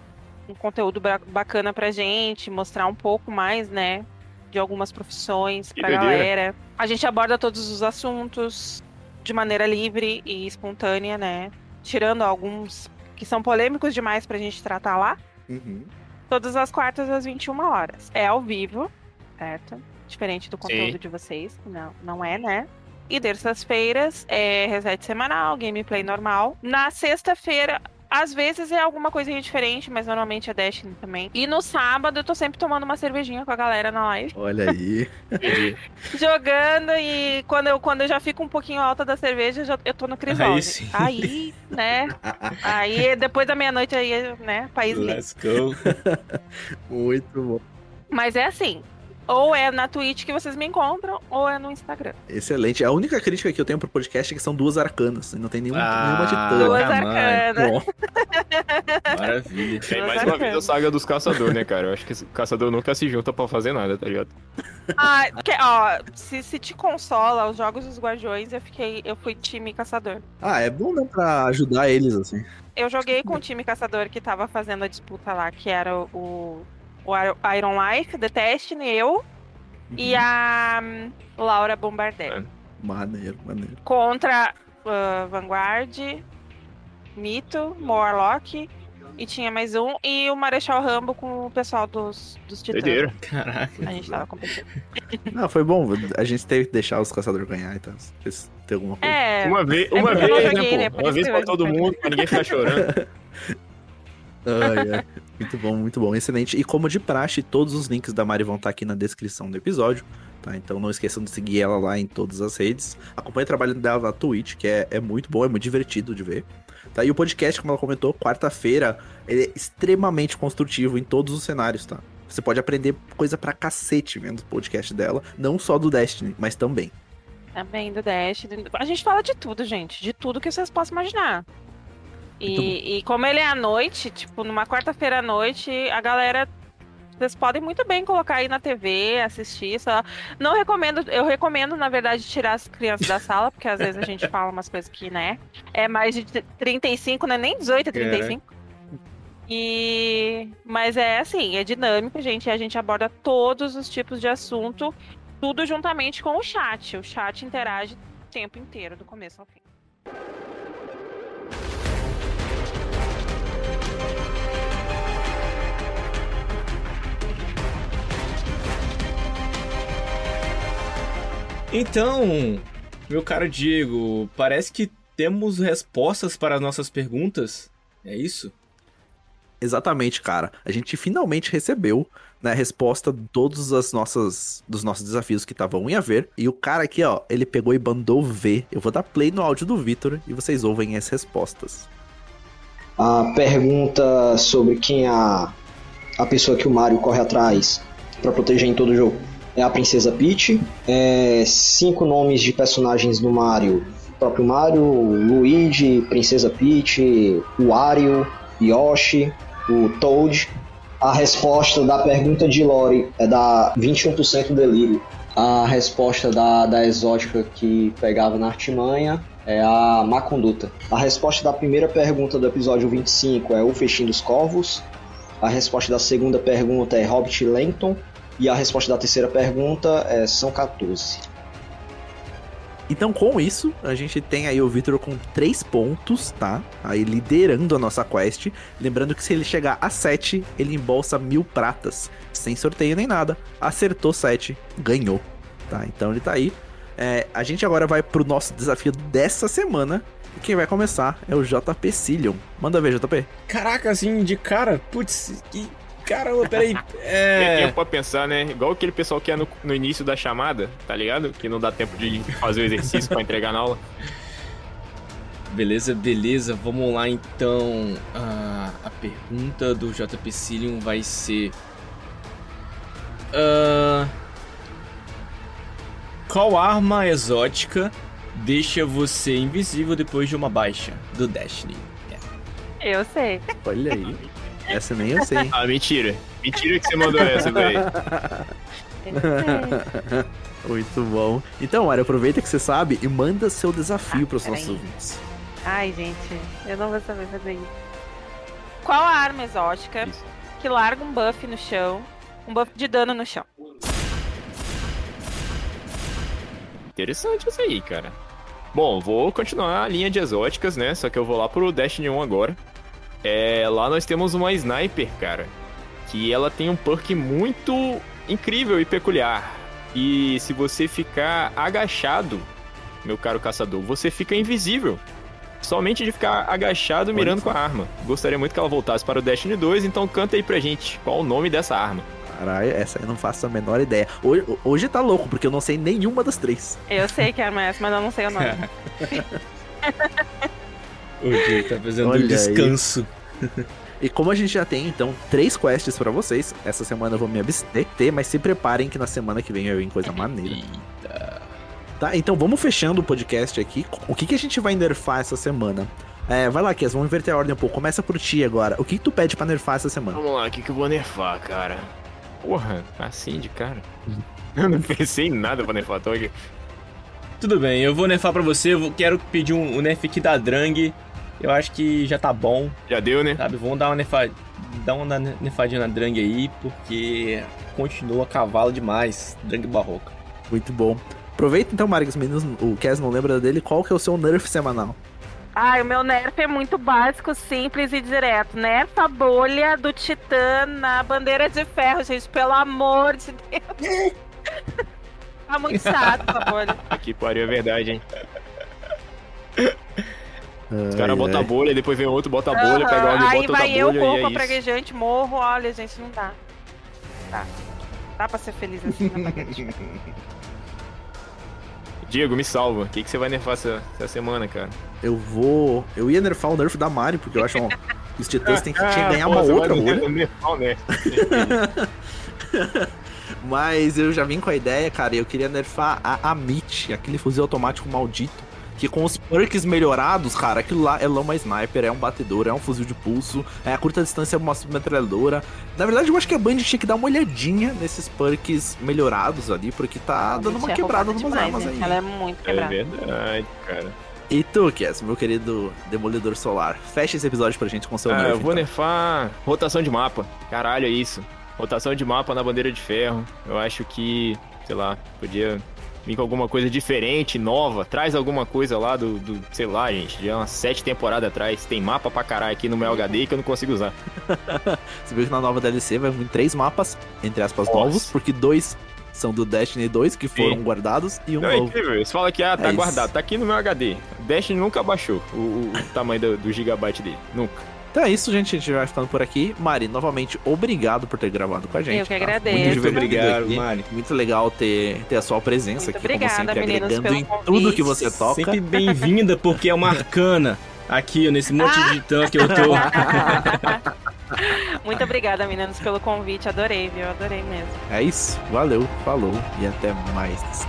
um conteúdo bacana pra gente, mostrar um pouco mais, né, de algumas profissões pra galera. A gente aborda todos os assuntos de maneira livre e espontânea, né? Tirando alguns que são polêmicos demais pra gente tratar lá. Uhum. Todas as quartas às 21 horas. É ao vivo, certo? Diferente do conteúdo Sim. de vocês. Não, não é, né? E terças-feiras é reset semanal, gameplay normal. Na sexta-feira, às vezes é alguma coisinha diferente, mas normalmente é Destiny também. E no sábado eu tô sempre tomando uma cervejinha com a galera na live. Olha aí. Jogando e quando eu, quando eu já fico um pouquinho alta da cerveja, eu, já, eu tô no crisol. Aí, sim. aí, né? Aí depois da meia-noite aí, né? País Let's go. Muito bom. Mas é assim, ou é na Twitch que vocês me encontram, ou é no Instagram. Excelente. A única crítica que eu tenho pro podcast é que são duas arcanas. Não tem nenhuma, ah, nenhuma titã. Duas arcanas. Maravilha. Tem mais uma vez a saga dos caçadores, né, cara? Eu acho que o caçador nunca se junta pra fazer nada, tá ligado? Ah, que, ó, se, se te consola os jogos dos guardiões, eu fiquei. Eu fui time caçador. Ah, é bom, né, pra ajudar eles, assim. Eu joguei com o time caçador que tava fazendo a disputa lá, que era o o Iron Life, The Destiny, eu uhum. e a Laura Bombardelli. É. Maneiro, maneiro. Contra uh, Vanguard, Mito, Morlock e tinha mais um. E o Marechal Rambo com o pessoal dos, dos Titãs. Doideira. Caraca. A gente tava competindo. Não, foi bom. A gente teve que deixar os caçadores ganhar, então. Tem alguma coisa. É. Uma vez, uma é vez, joguei, né, pô? Uma vez pra todo mundo, pra ninguém ficar chorando. Ai, ai. Muito bom, muito bom, excelente. E como de praxe, todos os links da Mari vão estar aqui na descrição do episódio, tá? Então não esqueçam de seguir ela lá em todas as redes. Acompanhe o trabalho dela na Twitch, que é, é muito bom, é muito divertido de ver. Tá? E o podcast, como ela comentou, quarta-feira, ele é extremamente construtivo em todos os cenários, tá? Você pode aprender coisa pra cacete vendo o podcast dela, não só do Destiny, mas também. Também do Destiny. A gente fala de tudo, gente. De tudo que vocês possam imaginar. E, e, como ele é à noite, tipo, numa quarta-feira à noite, a galera. Vocês podem muito bem colocar aí na TV, assistir. Só... Não recomendo, eu recomendo, na verdade, tirar as crianças da sala, porque às vezes a gente fala umas coisas que, né? É mais de 35, não é nem 18, é 35. E mas é assim, é dinâmico, gente, e a gente aborda todos os tipos de assunto, tudo juntamente com o chat. O chat interage o tempo inteiro, do começo ao fim. Então, meu caro Diego, parece que temos respostas para as nossas perguntas. É isso? Exatamente, cara. A gente finalmente recebeu né, a resposta de todos as nossas, dos nossos desafios que estavam em haver. E o cara aqui, ó, ele pegou e mandou ver. Eu vou dar play no áudio do Vitor e vocês ouvem as respostas. A pergunta sobre quem é a, a pessoa que o Mario corre atrás para proteger em todo o jogo é a Princesa Peach. É, cinco nomes de personagens do Mario: o próprio Mario, Luigi, Princesa Peach, Wario, Yoshi, o Toad. A resposta da pergunta de Lori é da 21% delírio. A resposta da, da exótica que pegava na artimanha é a má conduta. A resposta da primeira pergunta do episódio 25 é o Festim dos Corvos. A resposta da segunda pergunta é Hobbit Langton. E a resposta da terceira pergunta é são 14. Então, com isso, a gente tem aí o Victor com 3 pontos, tá? Aí liderando a nossa quest. Lembrando que se ele chegar a 7, ele embolsa mil pratas. Sem sorteio nem nada. Acertou 7, ganhou. Tá? Então ele tá aí. É, a gente agora vai pro nosso desafio dessa semana. E quem vai começar é o JP Cillion. Manda ver, JP. Caraca, assim, de cara, putz, que. Caramba, peraí. Tem É. tempo pra pensar, né? Igual aquele pessoal que é no, no início da chamada, tá ligado? Que não dá tempo de fazer o exercício pra entregar na aula. Beleza, beleza. Vamos lá então. Ah, a pergunta do JP Cillium vai ser. Ah, qual arma exótica deixa você invisível depois de uma baixa do Destiny? Eu sei. Olha aí. Essa nem eu sei. Ah, mentira. Mentira que você mandou essa, sei. Muito bom. Então, Mário, aproveita que você sabe e manda seu desafio Ah, pros peraí. nossos ouvintes. Ai, gente, eu não vou saber fazer isso. Qual a arma exótica Isso. que larga um buff no chão, um buff de dano no chão? Interessante isso aí, cara. Bom, vou continuar a linha de exóticas, né? Só que eu vou lá pro Destiny 1 agora. É, lá nós temos uma Sniper, cara. Que ela tem um perk muito incrível e peculiar. E se você ficar agachado, meu caro caçador, você fica invisível. Somente de ficar agachado mirando com a arma. Gostaria muito que ela voltasse para o Destiny 2, então canta aí pra gente qual o nome dessa arma. Caralho, essa eu não faço a menor ideia. Hoje, hoje tá louco, porque eu não sei nenhuma das três. Eu sei que arma é essa, mas eu não sei o nome. O Diego tá fazendo Olha um aí. descanso. E como a gente já tem, então, três quests pra vocês, essa semana eu vou me abster, mas se preparem que na semana que vem vai vir coisa maneira. Eita. Tá, então vamos fechando o podcast aqui. O que, que a gente vai nerfar essa semana? É, vai lá, Kias, vamos inverter a ordem um pouco. Começa por ti agora. O que, que tu pede pra nerfar essa semana? Vamos lá, o que, que eu vou nerfar, cara? Porra, assim de cara. Eu não pensei em nada pra nerfar, tô aqui. Tudo bem, eu vou nerfar pra você. Eu quero pedir um, um nerf aqui da Drang. Eu acho que já tá bom, Já deu, né? sabe? Vamos dar uma, nerfa... dar uma nerfadinha na Drang aí, porque continua cavalo demais. Drang barroca. Muito bom. Aproveita então, Mário, que os meninos, o Kes não lembra dele. Qual que é o seu nerf semanal? Ai, o meu nerf é muito básico, simples e direto. Nerf a bolha do Titã na bandeira de ferro, gente, pelo amor de Deus. tá muito chato essa bolha. Aqui pariu, é verdade, hein? Os caras botam a bolha, depois vem outro, bota a bolha, pega Aham, óleo, Aí bota outra vai eu, bolha corpo, a é praguejante, morro. Olha, gente, não dá. Dá. Dá pra ser feliz assim na. Diego, me salva. O que, que você vai nerfar essa, essa semana, cara? Eu vou. Eu ia nerfar o nerf da Mari, porque eu acho um- que os titãs têm que que ganhar uma outra bolha. nerfar o nerf. Mas eu já vim com a ideia, cara, e eu queria nerfar a Amit, aquele fuzil automático maldito. Que com os perks melhorados, cara, aquilo lá é uma sniper, é um batedor, é um fuzil de pulso, é a curta distância, é uma submetralhadora. Na verdade, eu acho que a Band tinha que dar uma olhadinha nesses perks melhorados ali, porque tá dando uma é quebrada numas demais, armas gente. aí. Ela é muito É quebrada. verdade, cara. E tu, Cass, meu querido Demolidor Solar, fecha esse episódio pra gente com seu Ah, nerf, eu vou então. nerfar rotação de mapa. Caralho, é isso. Rotação de mapa na bandeira de ferro. Eu acho que, sei lá, podia vir com alguma coisa diferente, nova. Traz alguma coisa lá do, do sei lá, gente, de umas sete temporadas atrás. Tem mapa pra caralho aqui no meu HD que eu não consigo usar. Você viu que na nova DLC vai vir três mapas, entre aspas, Nossa. novos, porque dois são do Destiny 2, que foram Sim. guardados, e um Não, é novo. incrível. Você fala que ah, tá É isso. guardado, tá aqui no meu HD. Destiny nunca baixou o, o- o tamanho do, do gigabyte dele. Nunca. Então é isso, gente. A gente vai ficando por aqui. Mari, novamente, obrigado por ter gravado com a gente. Eu que tá? agradeço. Muito Muito obrigado, aqui. Mari. Muito legal ter, ter a sua presença Muito aqui, como obrigada, sempre, meninos, agregando em convite. tudo que você toca. Sempre bem-vinda, porque é uma arcana. Aqui, nesse monte de tanque que eu tô. Muito obrigada, meninos, pelo convite. Adorei, viu? Adorei mesmo. É isso. Valeu, falou e até mais.